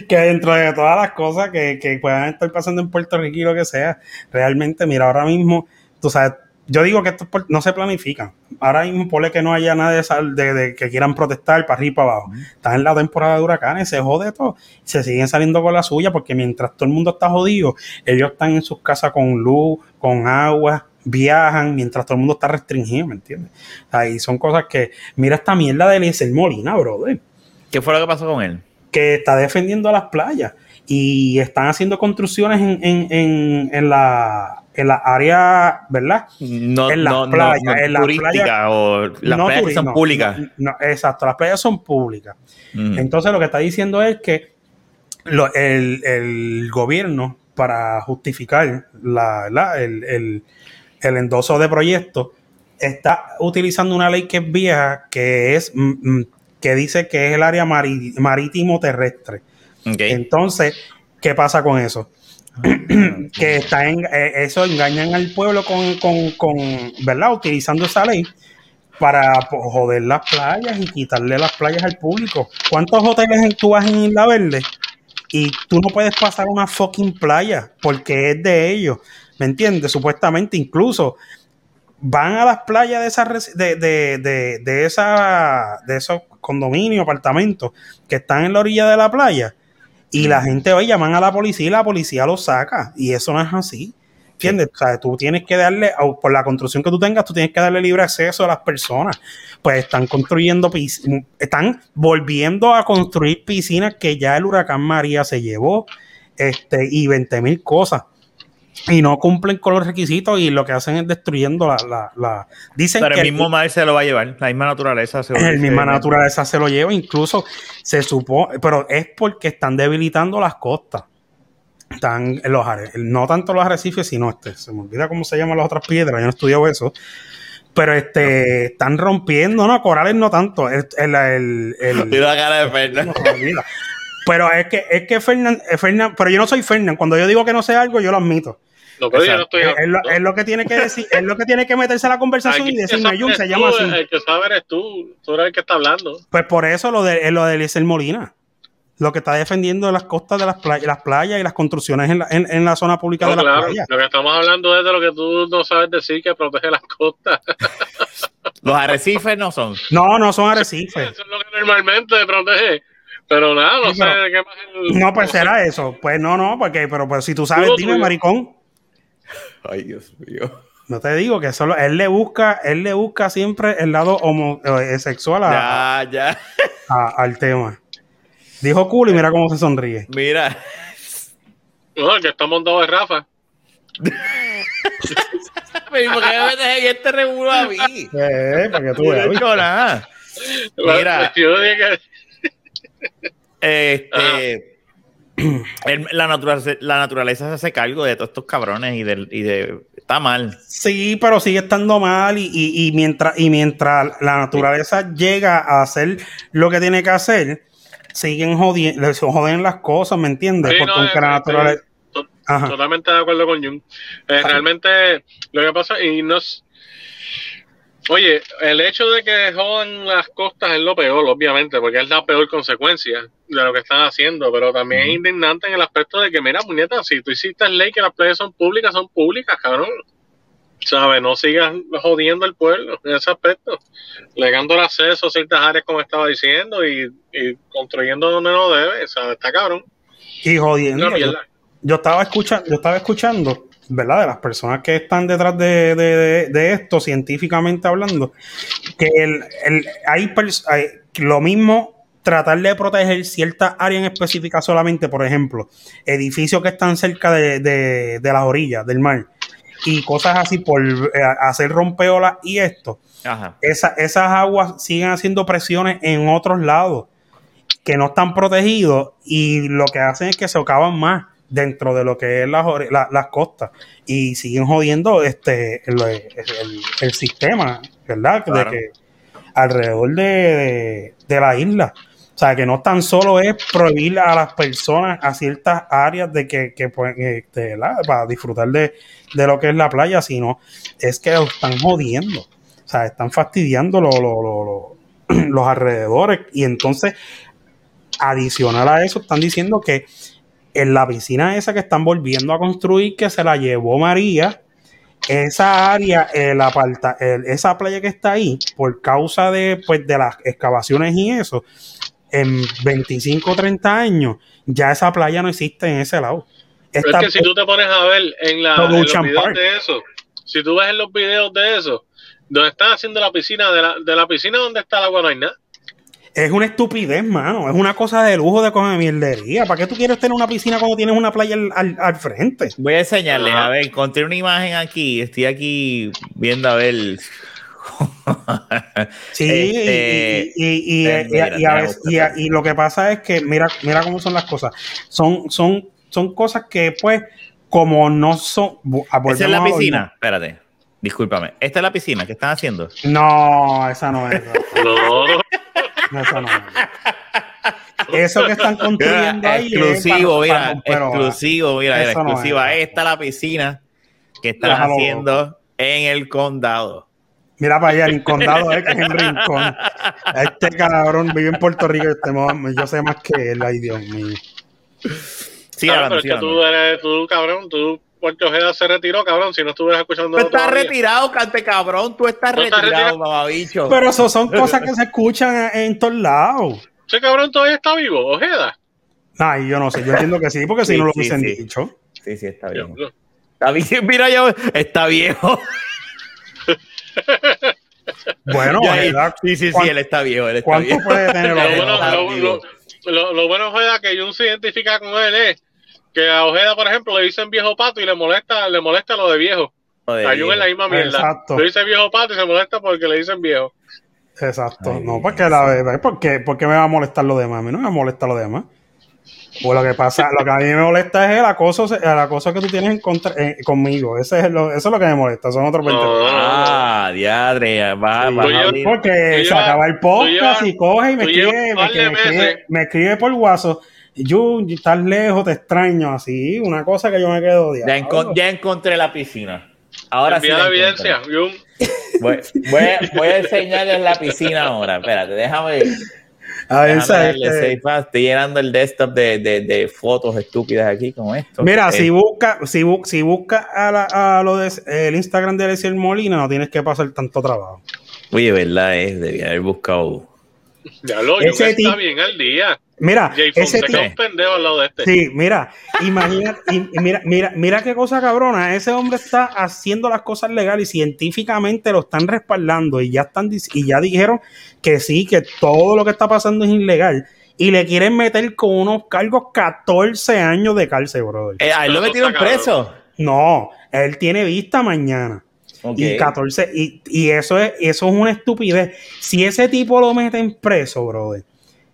Que dentro de todas las cosas que, que puedan estar pasando en Puerto Rico y lo que sea, realmente, mira, ahora mismo, tú sabes, yo digo que esto es por- no se planifica. Ahora mismo, ponle que no haya nadie de- de que quieran protestar para arriba y para abajo. Están en la temporada de huracanes, se jode todo. Se siguen saliendo con la suya porque mientras todo el mundo está jodido, ellos están en sus casas con luz, con agua, viajan, mientras todo el mundo está restringido, ¿me entiendes? Ahí son cosas que, mira esta mierda de Eliezer Molina, brother ¿Qué fue lo que pasó con él? que está defendiendo a las playas y están haciendo construcciones en, en, en, en la, en la área, ¿verdad? No, En las no, playas, no en las playas- o las playas son públicas. exacto, las playas son públicas. Mm. Entonces lo que está diciendo es que lo- el, el gobierno, para justificar la, la- el, el- el endoso de proyectos, está utilizando una ley que es vieja, que es mm, mm, que dice que es el área marítimo terrestre. Entonces, ¿qué pasa con eso? que está en, eh, eso engañan al pueblo con, con, con, ¿verdad? Utilizando esa ley para pues, joder las playas y quitarle las playas al público. ¿Cuántos hoteles tú vas en Isla Verde? Y tú no puedes pasar una fucking playa porque es de ellos. ¿me entiendes? Supuestamente incluso van a las playas de esa de, de, de, de esa de esos condominios, apartamentos que están en la orilla de la playa y la gente hoy llaman a la policía y la policía los saca y eso no es así. ¿Entiendes? O sea, tú tienes que darle, por la construcción que tú tengas, tú tienes que darle libre acceso a las personas. Pues están construyendo, están volviendo a construir piscinas que ya el huracán María se llevó, este, y 20 mil cosas y no cumplen con los requisitos y lo que hacen es destruyendo la... la, la dicen Pero que el mismo mar se lo va a llevar, la misma naturaleza se lo El misma naturaleza se lo lleva, incluso se supone, pero es porque están debilitando las costas. Están los no tanto los arrecifes, sino este, se me olvida cómo se llaman las otras piedras, yo no he estudiado eso. Pero este, están rompiendo, no, corales no tanto. El, el, el, el la cara de Fernando. pero es que, es que Fernán, Fernán, pero yo no soy Fernán. Cuando yo digo que no sé algo, yo lo admito es, lo, que tiene que decir, es lo que tiene que meterse a la conversación y decirme, Jun, se llama así. El que sabe eres tú, tú eres el que está hablando. Pues por eso lo de, lo de Eliezer Molina. Lo que está defendiendo las costas de las, playas, las playas y las construcciones en la, en, la zona pública de las claro, playas. Lo que estamos hablando es de lo que tú no sabes decir que protege las costas. Los arrecifes no son. No, no son arrecifes. Eso es lo que normalmente protege. Pero nada, no sé de qué más. No, pues será eso. Pues no, no, porque, pero pues si tú sabes, dime, maricón. Ay, Dios mío. No te digo que solo él le busca, él le busca siempre el lado homosexual a, ya, ya. al tema. Dijo cool y mira cómo se sonríe. Mira. No, que está montado de Rafa. Pero ¿por qué me metes en este regulo a mí? Eh, para que tú veas. No nada. Mira. Este la, naturaleza, la naturaleza se hace cargo de todos estos cabrones y de, y de está mal. Sí, pero sigue estando mal y, y, mientras, y mientras la naturaleza llega a hacer lo que tiene que hacer, siguen jodiendo, joden las cosas, ¿me entiendes? Porque la naturaleza... Totalmente de acuerdo con Jung. Eh, realmente lo que pasa, y no es, Oye, el hecho de que jodan las costas es lo peor, obviamente, porque es la peor consecuencia de lo que están haciendo, pero también es indignante en el aspecto de que, mira, puñeta, si tú hiciste ley que las playas son públicas, son públicas, cabrón. ¿Sabes? No sigas jodiendo al pueblo en ese aspecto, legando el acceso a ciertas áreas, como estaba diciendo, y, construyendo donde no debe, ¿sabes? Está cabrón. Y jodiendo. Yo, estaba escuchando, yo estaba escuchando ¿verdad? De las personas que están detrás de, esto, científicamente hablando, que el, hay, lo mismo tratar de proteger ciertas áreas en específica solamente, por ejemplo, edificios que están cerca de, las orillas del mar y cosas así por eh, hacer rompeolas y esto. esas aguas siguen haciendo presiones en otros lados que no están protegidos y lo que hacen es que se acaban más dentro de lo que es las costas y siguen jodiendo este el, sistema, ¿verdad? De que alrededor de, la isla. O sea, que no tan solo es prohibir a las personas a ciertas áreas de que, que este, para disfrutar de, lo que es la playa, sino es que lo están jodiendo. O sea, están fastidiando los alrededores. Y entonces, adicional a eso, están diciendo que en la piscina esa que están volviendo a construir, que se la llevó María, esa área, el aparta, esa playa que está ahí, por causa de, pues, de las excavaciones y eso, en 25 o 30 años, ya esa playa no existe en ese lado. es que si tú te pones a ver en, la, en los videos de eso, si tú ves en los videos de eso, donde están haciendo la piscina, de la, de la piscina donde está el agua no hay nada es una estupidez, mano. Es una cosa de lujo de comer mierdería. ¿Para qué tú quieres tener una piscina cuando tienes una playa al, frente? Voy a enseñarles, a ver, encontré una imagen aquí. Estoy aquí viendo a ver. sí, y, y, lo que pasa es que, mira, mira cómo son las cosas. Son, son, son cosas que, pues, como no son. ¿Esa es la piscina? Espérate. Discúlpame. ¿Esta es la piscina que están haciendo? No, esa no es. no. Eso que están construyendo ahí. Exclusivo, mira, exclusivo, mira, exclusiva. Ahí está la piscina que están haciendo en el condado. Mira para allá, en el condado, eh, que es en Rincón. Este cabrón vive en Puerto Rico. Este, yo sé más que él, ay Dios mío. Sí, claro, pero es que tú eres, tú, cabrón, tú porque Ojeda se retiró, cabrón, si no estuvieras escuchando. Tú estás todavía. retirado, cante cabrón. Tú estás ¿Tú estás retirado, retirado? mamabicho. Pero eso son cosas que se escuchan en, todos lados. Ese cabrón todavía está vivo, Ojeda. Ay, yo no sé, yo entiendo que sí, porque si Sí, no lo hubiesen sí. dicho. Sí, sí, está bien. Diablo. Está bien, mira yo, está viejo. Bueno, Ya, Ojeda, sí, sí, sí, ¿cuán- él está viejo, él está ¿cuánto viejo. puede tener Lo Ojeda? bueno, lo, lo- lo- lo bueno, Ojeda, que Jun se identifica con él es que a Ojeda, por ejemplo, le dicen viejo pato y le molesta, le molesta lo de viejo. A Jun es la misma mierda. Exacto. Le dice viejo pato y se molesta porque le dicen viejo. Exacto. Ay, no, porque la verdad, ¿por qué, por qué me va a molestar lo demás? A mí no me molesta lo demás. Pues lo que pasa, lo que a mí me molesta es el acoso, el acoso que tú tienes en contra, eh, conmigo. Ese es lo, eso es lo que me molesta, son otros 20 No. Ah, diadre, va, Sí, va a llevas-. Porque se llevas- acaba el podcast llevas- y coge y me escribe, me escribe por WhatsApp. Jun, estás lejos, te extraño. Así, una cosa que yo me quedo Ya, encon- ya encontré la piscina. Ahora sí la evidencia. Voy, voy a, voy a enseñarles la piscina ahora. Espérate, déjame. A ver, déjame ¿sabes? darle Este. Estoy llenando el desktop de, de, de fotos estúpidas aquí con esto. Mira, Eh, si busca, si, bu- si busca a, la- a lo de el Instagram de Eliezer Molina, no tienes que pasar tanto trabajo. Oye, verdad es, debía haber buscado. Ya lo, Ese está bien al día. Mira, ese es un pendejo al lado de este. Sí, mira, imagina, y- mira, mira, mira qué cosa cabrona. Ese hombre está haciendo las cosas legales y científicamente lo están respaldando y ya están y ya dijeron que sí, que todo lo que está pasando es ilegal y le quieren meter con unos cargos 14 años de cárcel, brother. Eh, a él lo metieron preso. No, él tiene vista mañana. Y 14, y, y eso es, eso es una estupidez. Si ese tipo lo meten preso, brother,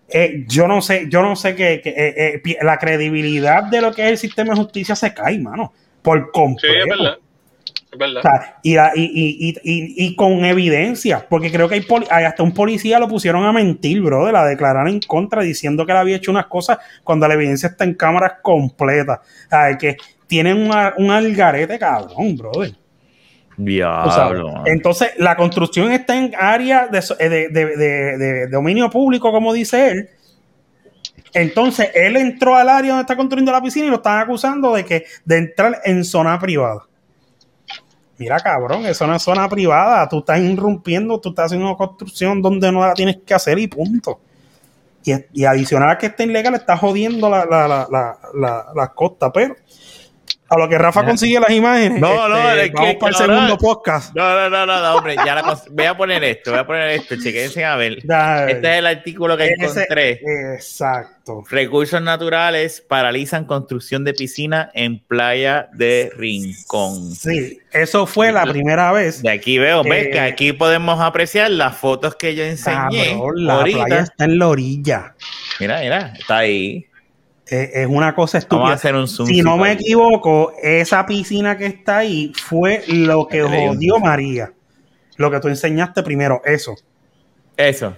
eh, yo no sé, yo no sé que, que, eh, eh, la credibilidad de lo que es el sistema de justicia se cae, mano. Por Sí, completo. es verdad. Es verdad. O sea, y, la- y, y, y, y- y con evidencia, porque creo que hay, poli- hay hasta un policía lo pusieron a mentir, brother, a declarar en contra, diciendo que él había hecho unas cosas cuando la evidencia está en cámaras completas. O sea, que tienen una- un algarete cabrón, brother. Diablo. Entonces, la construcción está en área de, eh, de- de- de- de dominio público, como dice él. Entonces, él entró al área donde está construyendo la piscina y lo están acusando de que de entrar en zona privada. Mira, cabrón, eso no es zona privada. Tú estás irrumpiendo, tú estás haciendo una construcción donde no la tienes que hacer y punto. Y, y adicional a que esté ilegal, está jodiendo la, la, la, la, la- las costas. Pero a lo que Rafa consigue las imágenes, No, no, este, que- para el no, no. segundo podcast. No, no, no, no, no, hombre, ya la voy a poner esto, voy a poner esto, chequense a ver. Este es el artículo que ese- encontré. Exacto. Recursos naturales paralizan construcción de piscina en playa de Rincón. Sí, eso fue la primera vez. De aquí veo, ves que aquí podemos apreciar las fotos que yo enseñé Cabrón, la ahorita. playa está en la orilla. Mira, mira, está ahí. Eh, es una cosa Vamos a estúpida. hacer un zoom. Si no me equivoco, esa piscina que está ahí fue lo que jodió María. Lo que tú enseñaste primero, eso. Eso.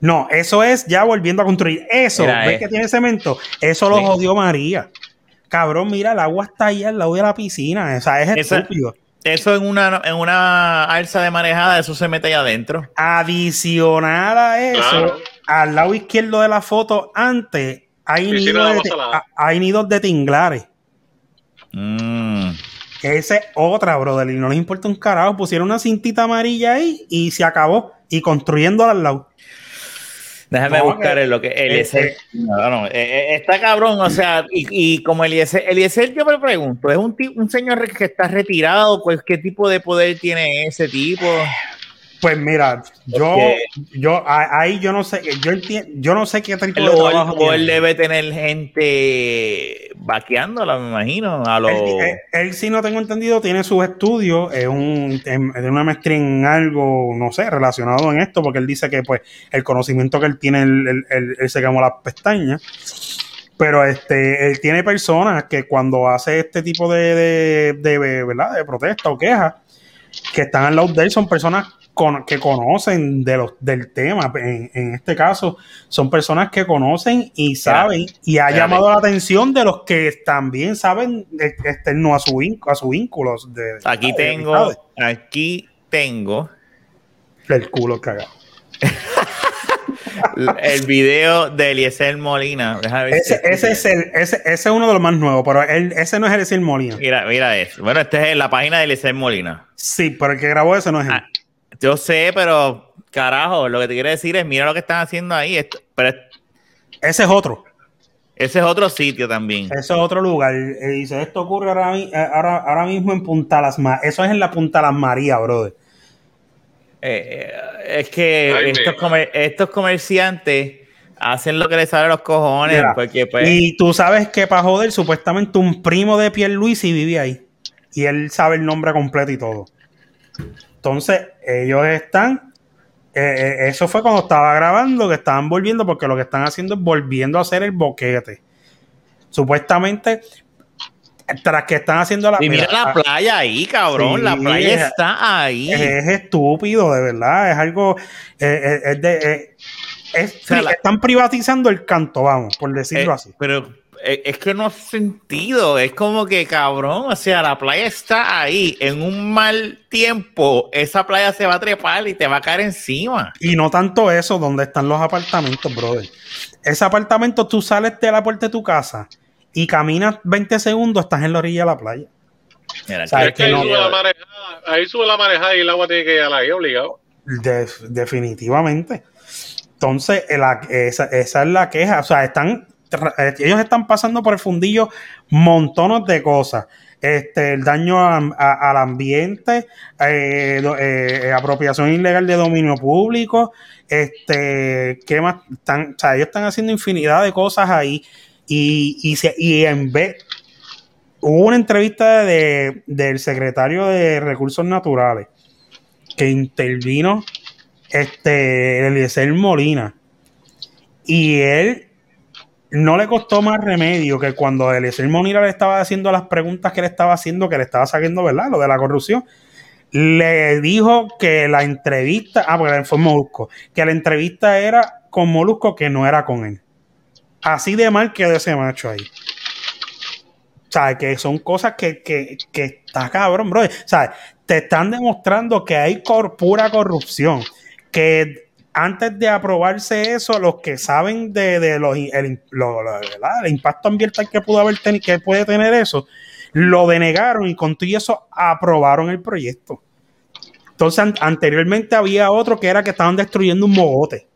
No, eso es ya volviendo a construir. Eso, ¿ves eh. que tiene cemento? Eso lo Sí. jodió María. Cabrón, mira, el agua está ahí al lado de la piscina. O sea, es Esa- estúpido. Eso en una, en una alza de manejada, eso se mete ahí adentro. Adicional a eso, Claro. al lado izquierdo de la foto, antes hay, nidos de a- hay nidos de tinglares. Mm. Esa es otra, brother. Y no les importa un carajo. Pusieron una cintita amarilla ahí y se acabó. Y construyéndola al lado. Déjame No, buscar que- en lo que Eliezer. eh, No, no, eh, eh, está cabrón, o sea, y, y como Eliezer, Eliezer, yo me pregunto, ¿es un, un señor que está retirado? Pues, ¿Qué tipo de poder tiene ese tipo? Pues mira, yo, yo ahí yo no sé, yo entiendo, yo no sé qué tipo de o él- debe tener gente vaqueándola, me imagino, a los... Él, él- él, si no tengo entendido, tiene sus estudios, es un, de una maestría en algo, no sé, relacionado en esto, porque él dice que pues el conocimiento que él tiene, él, él- él- él se quemó las pestañas. Pero este, él tiene personas que cuando hace este tipo de, de, de, ¿verdad? de protesta o queja, que están al lado de él, son personas con- que conocen de los, del tema. En, en este caso, son personas que conocen y saben, y ha llamado la atención de los que también saben externo a su, vínculo, a su vínculo. De, Aquí de tengo, aquí tengo, El culo cagado. el video de Eliezer Molina. Ese, ese, es el, ese, ese, es uno de los más nuevos, pero él, ese no es Eliezer Molina. Mira, mira eso. Bueno, este es la página de Eliezer Molina. Sí, pero el que grabó eso no es él. Ah, yo sé, pero carajo, lo que te quiero decir es, mira lo que están haciendo ahí. Esto, pero, ese es otro. Ese es otro sitio también. Ese es otro lugar. Eh, dice, esto ocurre ahora, eh, ahora, ahora, mismo en Punta Las Marías. Eso es en la Punta Las Marías, brother. Eh, es que estos, comerciantes hacen lo que les sale a los cojones. pues, y tú sabes que para joder, supuestamente un primo de Pierre Luis y vive ahí. Y él sabe el nombre completo y todo. Entonces, ellos están. eso fue cuando estaba grabando, que estaban volviendo, porque lo que están haciendo es volviendo a hacer el boquete. Supuestamente, tras que están haciendo la y mira la ah, playa ahí cabrón la playa está ahí es, estúpido de verdad es algo eh, eh, es de eh, están privatizando el canto vamos por decirlo así pero es que no hace sentido es como que cabrón o sea la playa está ahí en un mal tiempo esa playa se va a trepar y te va a caer encima y no tanto eso donde están los apartamentos brother ese apartamento tú sales de la puerta de tu casa y caminas 20 segundos, estás en la orilla de la playa. es que, ahí, sube la marejada, ahí, sube la marejada, y el agua tiene que ir ahí obligado. definitivamente. Entonces, esa, esa, es la queja. O sea, están eh, ellos están pasando por el fundillo montones de cosas. Este, el daño al ambiente, eh, eh, apropiación ilegal de dominio público, este, ¿qué más? Están, o sea, ellos están haciendo infinidad de cosas ahí y, y en vez, hubo una entrevista de, del secretario de Recursos Naturales que intervino este Eliezer Molina y él no le costó más remedio que cuando Eliezer Molina le estaba haciendo las preguntas que le estaba haciendo, que le estaba saliendo, ¿verdad? Lo de la corrupción, le dijo que la entrevista, ah, porque fue Molusco, que la entrevista era con Molusco, que no era con él. Así de mal quedó ese macho ahí. O sea, que son cosas que, que, que está cabrón, bro. O sea, te están demostrando que hay pura corrupción. Que antes de aprobarse eso, los que saben de, de los, el, impacto ambiental que pudo haber que puede tener eso, lo denegaron y con todo eso aprobaron el proyecto. Entonces, anteriormente había otro que era que estaban destruyendo un mogote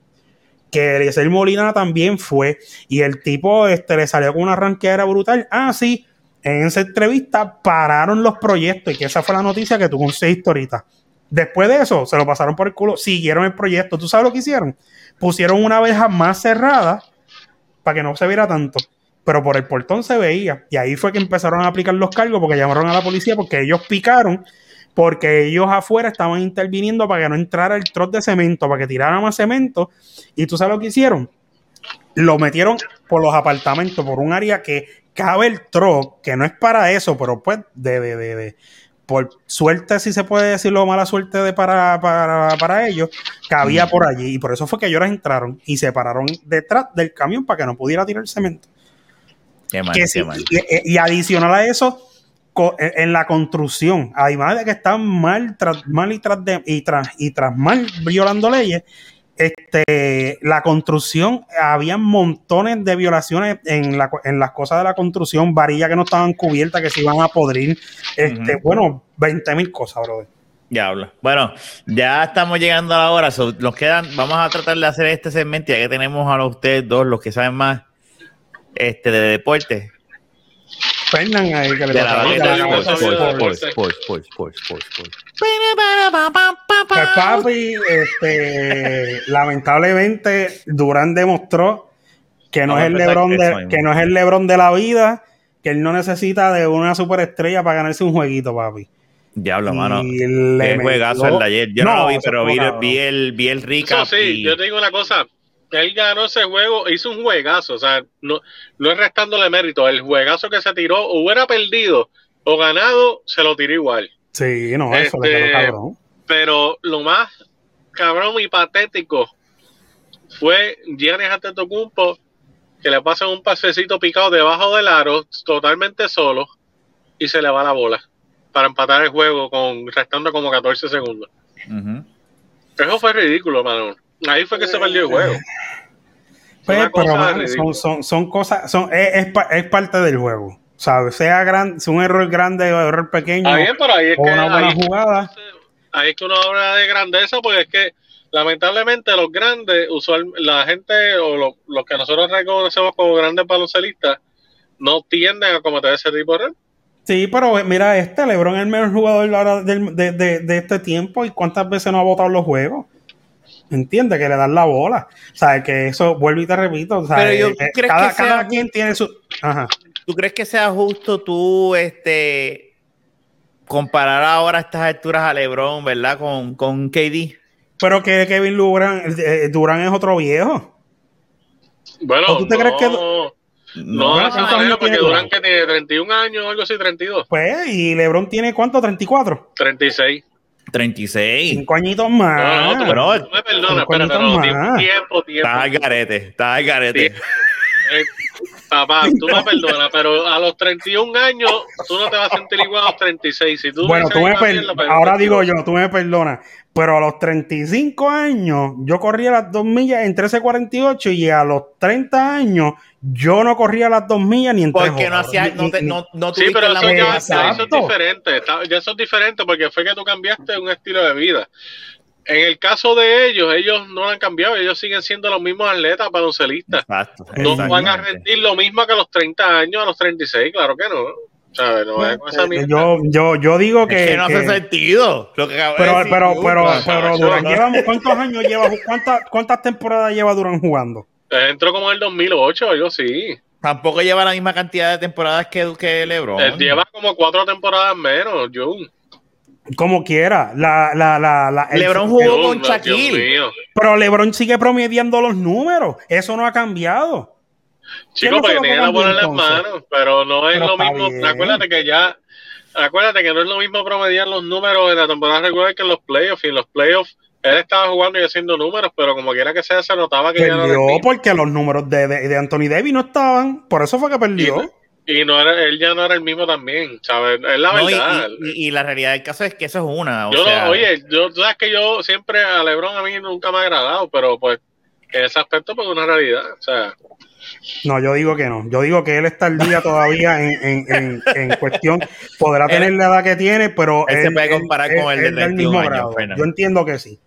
que Eliezer Molina también fue, y el tipo este, le salió con una ranqueadera brutal. Ah, sí, en esa entrevista pararon los proyectos, y que esa fue la noticia que tú conseguiste ahorita. Después de eso, se lo pasaron por el culo, siguieron el proyecto. ¿Tú sabes lo que hicieron? Pusieron una verja más cerrada para que no se viera tanto. Pero por el portón se veía. Y ahí fue que empezaron a aplicar los cargos porque llamaron a la policía porque ellos picaron porque ellos afuera estaban interviniendo para que no entrara el troz de cemento, para que tiraran más cemento. Y tú sabes lo que hicieron. Lo metieron por los apartamentos, por un área que cabe el troz, que no es para eso, pero pues de, de, de, por suerte, si se puede decirlo, mala suerte de para, para, para ellos, cabía por allí. Y por eso fue que ellos entraron y se pararon detrás del camión para que no pudiera tirar el cemento. Qué mal, qué mal. Y, y, adicional a eso, en la construcción, además de que están mal, tras, mal y tras, y, tras, y tras mal violando leyes, este, la construcción, había montones de violaciones en, la, en las cosas de la construcción, varillas que no estaban cubiertas, que se iban a podrir, este, bueno, 20 mil cosas, brother. Ya habla. Bueno, ya estamos llegando a la hora. nos quedan, vamos a tratar de hacer este segmento, ya que tenemos a ustedes dos, los que saben más este, de deporte. Fernan ahí que le Pues papi, este, lamentablemente Durán demostró que no, es el Lebron de, que no es el Lebron de la vida, que él no necesita de una superestrella para ganarse un jueguito, papi. Diablo, mano. Qué juegazo el de ayer. Yo no, lo vi, pero vi, vi, el, vi el recap. sí, yo te digo una cosa él ganó ese juego, hizo un juegazo, o sea, no, no es restándole mérito, el juegazo que se tiró, hubiera perdido o ganado, se lo tiró igual. Sí, no, eso le este, cabrón. Pero lo más cabrón y patético fue Giannis Antetokounmpo que le pasa un pasecito picado debajo del aro, totalmente solo, y se le va la bola para empatar el juego con restando como 14 segundos. Eso fue ridículo, mano. Ahí fue que se perdió el juego. Pues, pero son, son, son cosas, son, es, es, es parte del juego. ¿Sabes? Sea gran, sea un error grande o error pequeño bien, pero ahí es o que una buena ahí, jugada. ahí es que uno habla de grandeza, pues es que lamentablemente los grandes, usual, la gente o lo- los que nosotros reconocemos como grandes baloncelistas, no tienden a cometer ese tipo de error. Sí, pero mira, este LeBron es el mejor jugador del- de, de- de este tiempo y cuántas veces no ha votado los juegos. ¿Entiendes? Que le dan la bola. O sea, que eso, vuelvo y te repito. O sea, Pero yo- eh, ¿tú crees cada, que sea cada justo? quien tiene su. Ajá. ¿Tú crees que sea justo tú este comparar ahora a estas alturas a LeBron, ¿verdad? Con, con KD. Pero que Kevin Durant, eh, Durant es otro viejo. Bueno, ¿O tú te no, crees que- no, No, de ¿cuántos esa años manera, porque Durant? que tiene 31 años o algo así, 32, Pues, y LeBron tiene cuánto? 34. 36. 36. Cinco añitos No, más. no, tú, pero- me- tú me perdonas, añitos no, tiempo, tiempo, tiempo. Estás al garete, estás al garete. Eh, papá, tú me perdonas, pero a los 31 años tú no te vas a sentir igual a los 36. Si tú Bueno, tú me pues, ahora digo yo, tú me perdonas, pero a los 35 años yo corría las dos millas en 13.48 y a los 30 años yo no corría las dos millas ni en Porque no horas. hacía, Ni- no, te- ni- no, no Sí, pero la eso ya, eso es diferente. está- Ya eso es diferente porque fue que tú cambiaste un estilo de vida. En el caso de ellos, ellos no han cambiado, ellos siguen siendo los mismos atletas baloncelistas. Exacto, No van a rendir lo mismo que a los 30 años, a los 36, claro que no. ¿Sabes? No es con esa Eh, mierda. yo, yo, yo digo que. Es que no que- hace sentido. Lo que acabo de pero, decir, pero, tú. pero, pero, lleva- ¿cuántos años lleva? ¿Cuántas, cuántas temporadas lleva Durant jugando? Entró como en el 2008, algo así. Tampoco lleva la misma cantidad de temporadas que, que LeBron. Él lleva como cuatro temporadas menos, Jun. Como quiera. La, la, la, la- el- LeBron jugó con Shaquille. Pero LeBron sigue promediando los números. Eso no ha cambiado. Chico, no se porque lo tiene que cambió poner las manos, pero no es Pero lo mismo. bien. Acuérdate que ya, acuérdate que no es lo mismo promediar los números en la temporada regular que en los playoffs. Y en los playoffs él estaba jugando y haciendo números, pero como quiera que sea, se notaba que ya no Perdió porque los números de, de, de Anthony Davis no estaban. Por eso fue que perdió. Y no era, él ya no era el mismo también, ¿sabes? Es la No, verdad. y- y- y la realidad del caso es que eso es una. O yo sea, no, oye, yo, tú sabes que yo siempre a LeBron a mí nunca me ha agradado, pero pues en ese aspecto pues es una realidad. O sea, No, yo digo que no. Yo digo que él está al día todavía en, en, en, en cuestión. Podrá tener la edad que tiene, pero Él se puede comparar con el de del 31 años, Fernan. Yo entiendo que sí.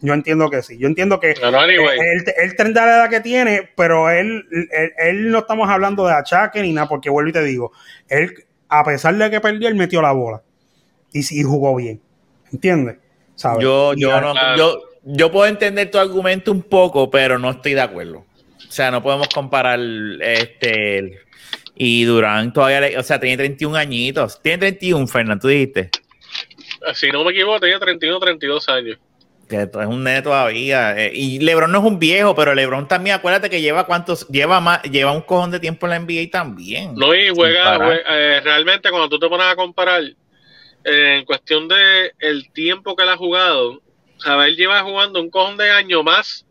Yo entiendo que sí. Yo entiendo que Pero anyway. él, él tendrá la edad que tiene, pero él, él, él no estamos hablando de achaque ni nada, porque vuelvo y te digo, él, a pesar de que perdió, él metió la bola y, sí jugó bien. ¿Entiendes? ¿Sabes? yo, Y yo, no, yo, yo puedo entender tu argumento un poco, pero no estoy de acuerdo. O sea, no podemos comparar este y Durán todavía, le- o sea, tiene 31 añitos. Tiene 31, Fernando, tú dijiste. si no me equivoco, tenía 31 32 años. Que es un nene todavía. eh, y LeBron no es un viejo, pero LeBron también, acuérdate que lleva cuántos, lleva más, lleva un cojón de tiempo en la NBA también. No, y juega, parar. jue- eh, realmente cuando tú te pones a comparar eh, en cuestión de el tiempo que él ha jugado, ¿sabes? Él lleva jugando un cojón de año más,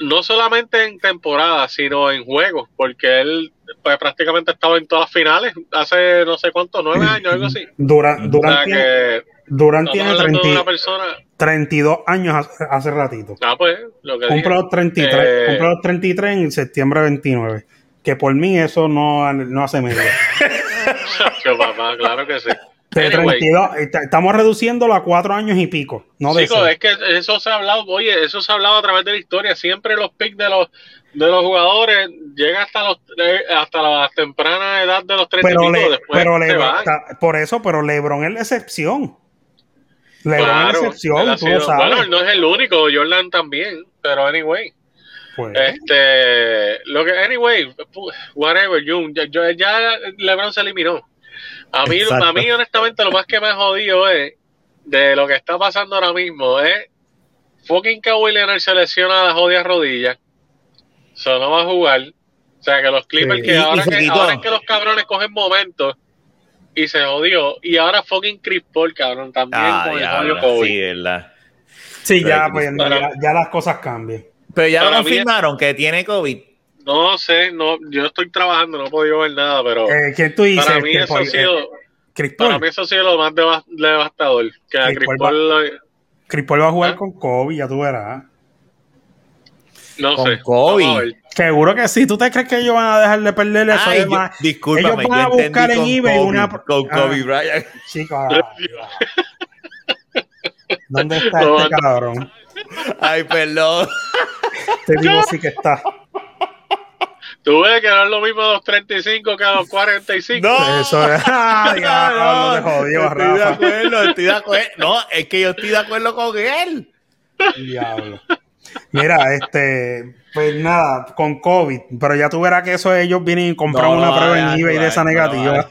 no solamente en temporada, sino en juegos, porque él pues, prácticamente ha estado en todas las finales hace no sé cuánto, nueve años, algo así. Durant, O Durant sea tiene, tiene hablando de 30 una persona, 32 años hace, hace ratito. ah, pues, lo que dije. los 33, Eh, cumple los 33 en septiembre 29. Que por mí eso no, no hace medio. papá, claro que sí. De Anyway. 32, est- estamos reduciéndolo a cuatro años y pico. No de es que eso se ha hablado, oye, eso se ha hablado a través de la historia. Siempre los picks de los de los jugadores llegan hasta los eh, hasta la temprana edad de los 30 pero y pico, le- después pero se Lebron- van. está- por eso, pero LeBron es la excepción. LeBron es la Claro, excepción, tú lo sabes. Bueno, él no es el único, Jordan también, pero anyway. Pues, Este, lo que, anyway, whatever, Jun, ya, ya LeBron se eliminó. A mí, Exacto. a mí, honestamente, lo más que me ha jodido es de lo que está pasando ahora mismo es fucking Kawhi Leonard se lesiona la jodida rodilla. So no va a jugar. O sea que los Clippers Sí. que Y- y ahora, se que ahora es que los cabrones cogen momentos y se jodió. Y ahora fucking Chris Paul, cabrón, también Ah, con el jodido Kobe. sí, verdad. sí, ya, pues, ya, ya las cosas cambian. Pero ya lo confirmaron que tiene COVID. No sé, no, yo estoy trabajando, no he podido ver nada, pero Eh, ¿Quién tú dices? para mí Este, eso ha sido, eh, para mí eso ha sido lo más deva- devastador. Que a Chris Paul Paul lo- Chris Paul va a jugar ¿Ah? con Kobe, ya tú verás. No Con sé. Kobe. Seguro que sí. ¿Tú te crees que ellos van a dejar de perder eso? Ay, yo- discúlpame, ellos van a buscar en con eBay Kobe, una- Con Ah. Kobe Bryant. Chico, ah, ¿dónde está No, este no. cabrón? Ay, perdón. Este tipo sí que está. Tú ves que no es lo mismo a los 35 que a los 45. No. Eso es. Ah, diablo, te jodió, estoy de Rafa. acuerdo, estoy de acuerdo. No, es que yo estoy de acuerdo con él. Diablo. Mira, este, pues nada, con COVID, pero ya tú verás que eso ellos vienen y compran No una prueba en eBay de esa negativa.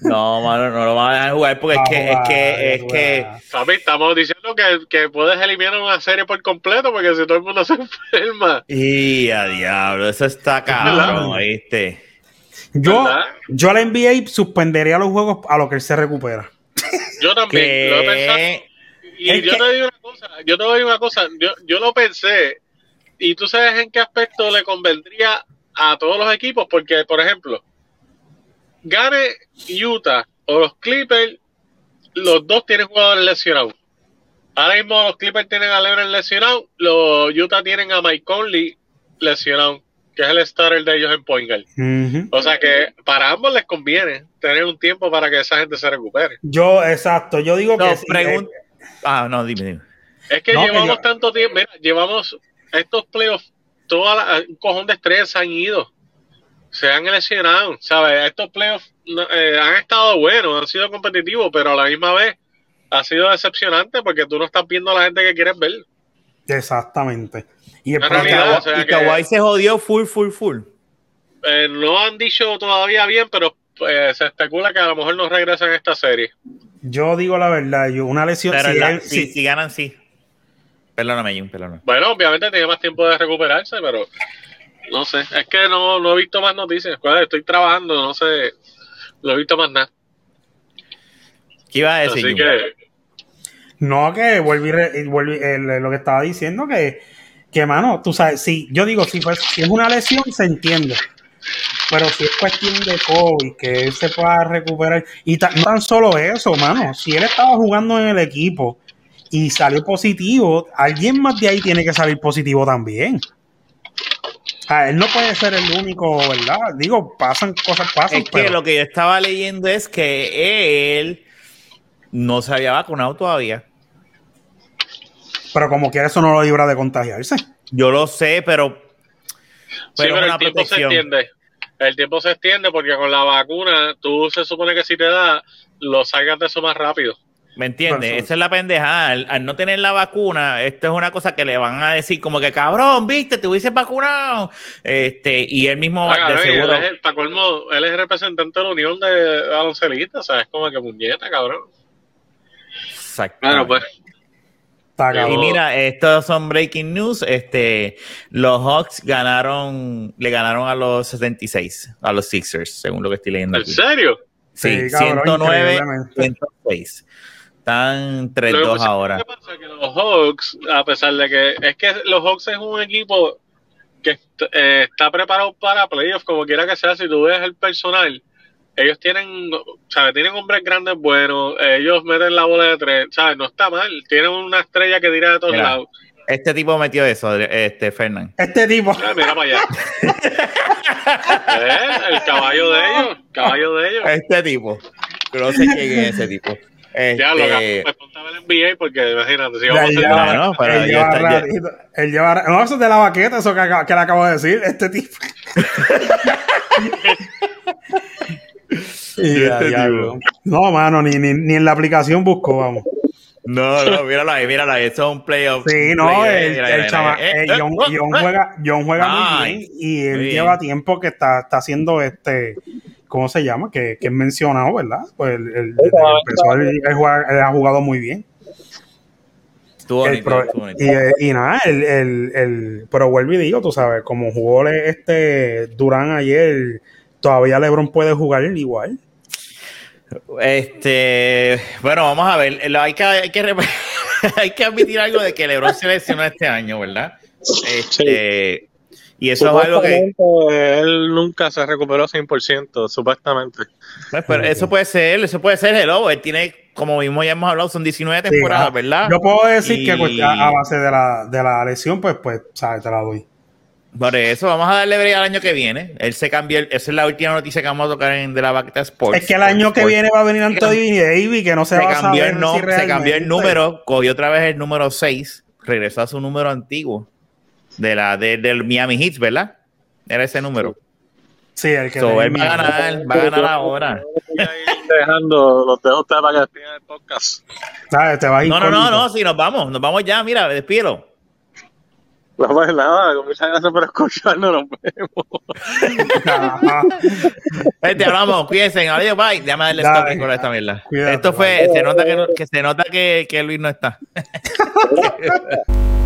No, mano, no lo van a dejar jugar porque es que, es que, es que. Papi, estamos diciendo que, que puedes eliminar una serie por completo porque si todo el mundo se enferma. Y a diablo, eso está cabrón, ¿viste? Yo, ¿Verdad? yo a la NBA suspendería los juegos a lo que él se recupera. Yo también lo he pensado. Y Es yo que- te digo una cosa, yo te digo una cosa, yo, yo lo pensé, y tú sabes en qué aspecto le convendría a todos los equipos, porque, por ejemplo, gane Utah o los Clippers, los dos tienen jugadores lesionados. Ahora mismo los Clippers tienen a LeBron lesionado, los Utah tienen a Mike Conley lesionado, que es el starter de ellos en point guard. O sea que para ambos les conviene tener un tiempo para que esa gente se recupere. Yo, exacto, yo digo no, que sí, eh, Ah, no, dime, dime. Es que No, llevamos tanto tiempo, mira, llevamos estos playoffs, toda la, un cojón de estrellas se han ido, se han lesionado, ¿sabes? Estos playoffs eh, han estado buenos, han sido competitivos, pero a la misma vez ha sido decepcionante porque tú no estás viendo a la gente que quieres ver. exactamente. Y el En problema- realidad, o sea y que- Kawhi se jodió full, full, full. Eh, no han dicho todavía bien, pero eh, se especula que a lo mejor no regresan a esta serie. Yo digo la verdad, yo una lesión, Pero si la- él- si, si- si ganan, sí. Perdóname, Jun, perdóname. Bueno, obviamente tiene más tiempo de recuperarse, pero no sé, es que no, no he visto más noticias. Pues, Estoy trabajando, no sé, no he visto más nada. ¿Qué iba a decir? Así que No, que vuelvo y re- y vuelvo y- el- lo que estaba diciendo, que, que mano, tú sabes, si yo digo, si, fue- si es una lesión, se entiende. Pero si es cuestión de COVID, que él se pueda recuperar. Y ta- no tan solo eso, mano. Si él estaba jugando en el equipo y salió positivo, alguien más de ahí tiene que salir positivo también. Sea, él no puede ser el único, ¿verdad? Digo, pasan cosas, pasan. Es que pero- lo que yo estaba leyendo es que él no se había vacunado todavía. pero como quiera, eso no lo libra de contagiarse. Yo lo sé, pero. Sí, Pero, pero es el una tiempo se protección. El tiempo se extiende porque con la vacuna tú se supone que si te da, lo salgas de eso más rápido. ¿Me entiendes? Esa es la pendejada. Al, al no tener la vacuna, esto es una cosa que le van a decir como que cabrón, viste, te hubiese vacunado. Este, y él mismo Ah, de y seguro. él, es, colmo, él es representante de la Unión de baloncelistas, ¿sabes? Como que muñeca, cabrón. Exactamente. Bueno, pues. Y mira, estos son breaking news. Este, los Hawks ganaron, le ganaron a los 76, a los Sixers, según lo que estoy leyendo ¿En aquí. serio? Sí, Sí, cabrón, 109, increíblemente. 106. Están Lo que 3-2 pasa- ahora. ¿Qué pasa? Que los Hawks, a pesar de que es que los Hawks es un equipo que eh, está preparado para playoffs, como quiera que sea, si tú ves el personal, ellos tienen, ¿sabes? Tienen hombres grandes buenos, ellos meten la bola de tres, ¿sabes? No está mal, tienen una estrella que tira de todos Mira. lados. Este tipo metió eso, este Fernán. Este tipo. Ah, mira para allá. ¿Eh? El caballo de ellos, caballo de ellos. Este tipo. No sé quién es ese tipo. Ya lo Este, me contaba el NBA porque imagínate, si Ya, vamos a hacer ya. la- no, pero él ya lleva ratito, él lleva no, eso es de la baqueta, eso que, que le acabo de decir, este tipo. Y ya, Este diablo. No, mano, ni, ni, ni en la aplicación busco, vamos. No, no, míralo ahí, míralo ahí. Eso es un playoff. Sí, no, el, mira, eh, eh, John, oh, John eh. juega, John juega muy bien y él bien. lleva tiempo que está, está haciendo este, ¿cómo se llama? Que, que es mencionado, ¿verdad? Pues el, el- empezó, él, él juega- él ha jugado muy bien. Bonito, pro- y, y nada, el, el, el, pero vuelvo y digo, tú sabes, como jugó este Durán ayer, todavía LeBron puede jugar igual. Este, bueno, vamos a ver. Hay que, hay que, rep- hay que admitir algo de que LeBron se lesionó este año, ¿verdad? Este, Y eso es algo que. Él nunca se recuperó 100%, supuestamente. Pues, pero eso puede ser, eso puede ser el lobo. Él tiene, como mismo ya hemos hablado, son 19 temporadas, ah, ¿verdad? Yo puedo decir que pues, a, a, base de la, de la lesión, pues, pues, sabes, te la doy. Por eso, vamos a darle breve al año que viene. Él se cambió, esa es la última noticia que vamos a tocar en de la Baqueta Sports. Es que el año que viene va a venir Anthony Davis, que no se, se va cambió a saber el no, si Se cambió el número, cogió otra vez el número 6, regresó a su número antiguo de la, de, del Miami Heat, ¿verdad? Era ese número. Sí, el que so, él va a ganar, va a ganar ahora. Dejando, los dejo para que despidan el podcast. ¿Sabes? Te vas a ir no, no, no, no, sí, nos vamos, nos vamos ya, mira, despídelo. No, pues nada, muchas gracias por escucharnos, nos vemos. Te hablamos, cuídense, adiós, bye. Déjame darle stop con esta mierda. Cuídate, Esto fue, se nota que, que se nota que, que Luis no está.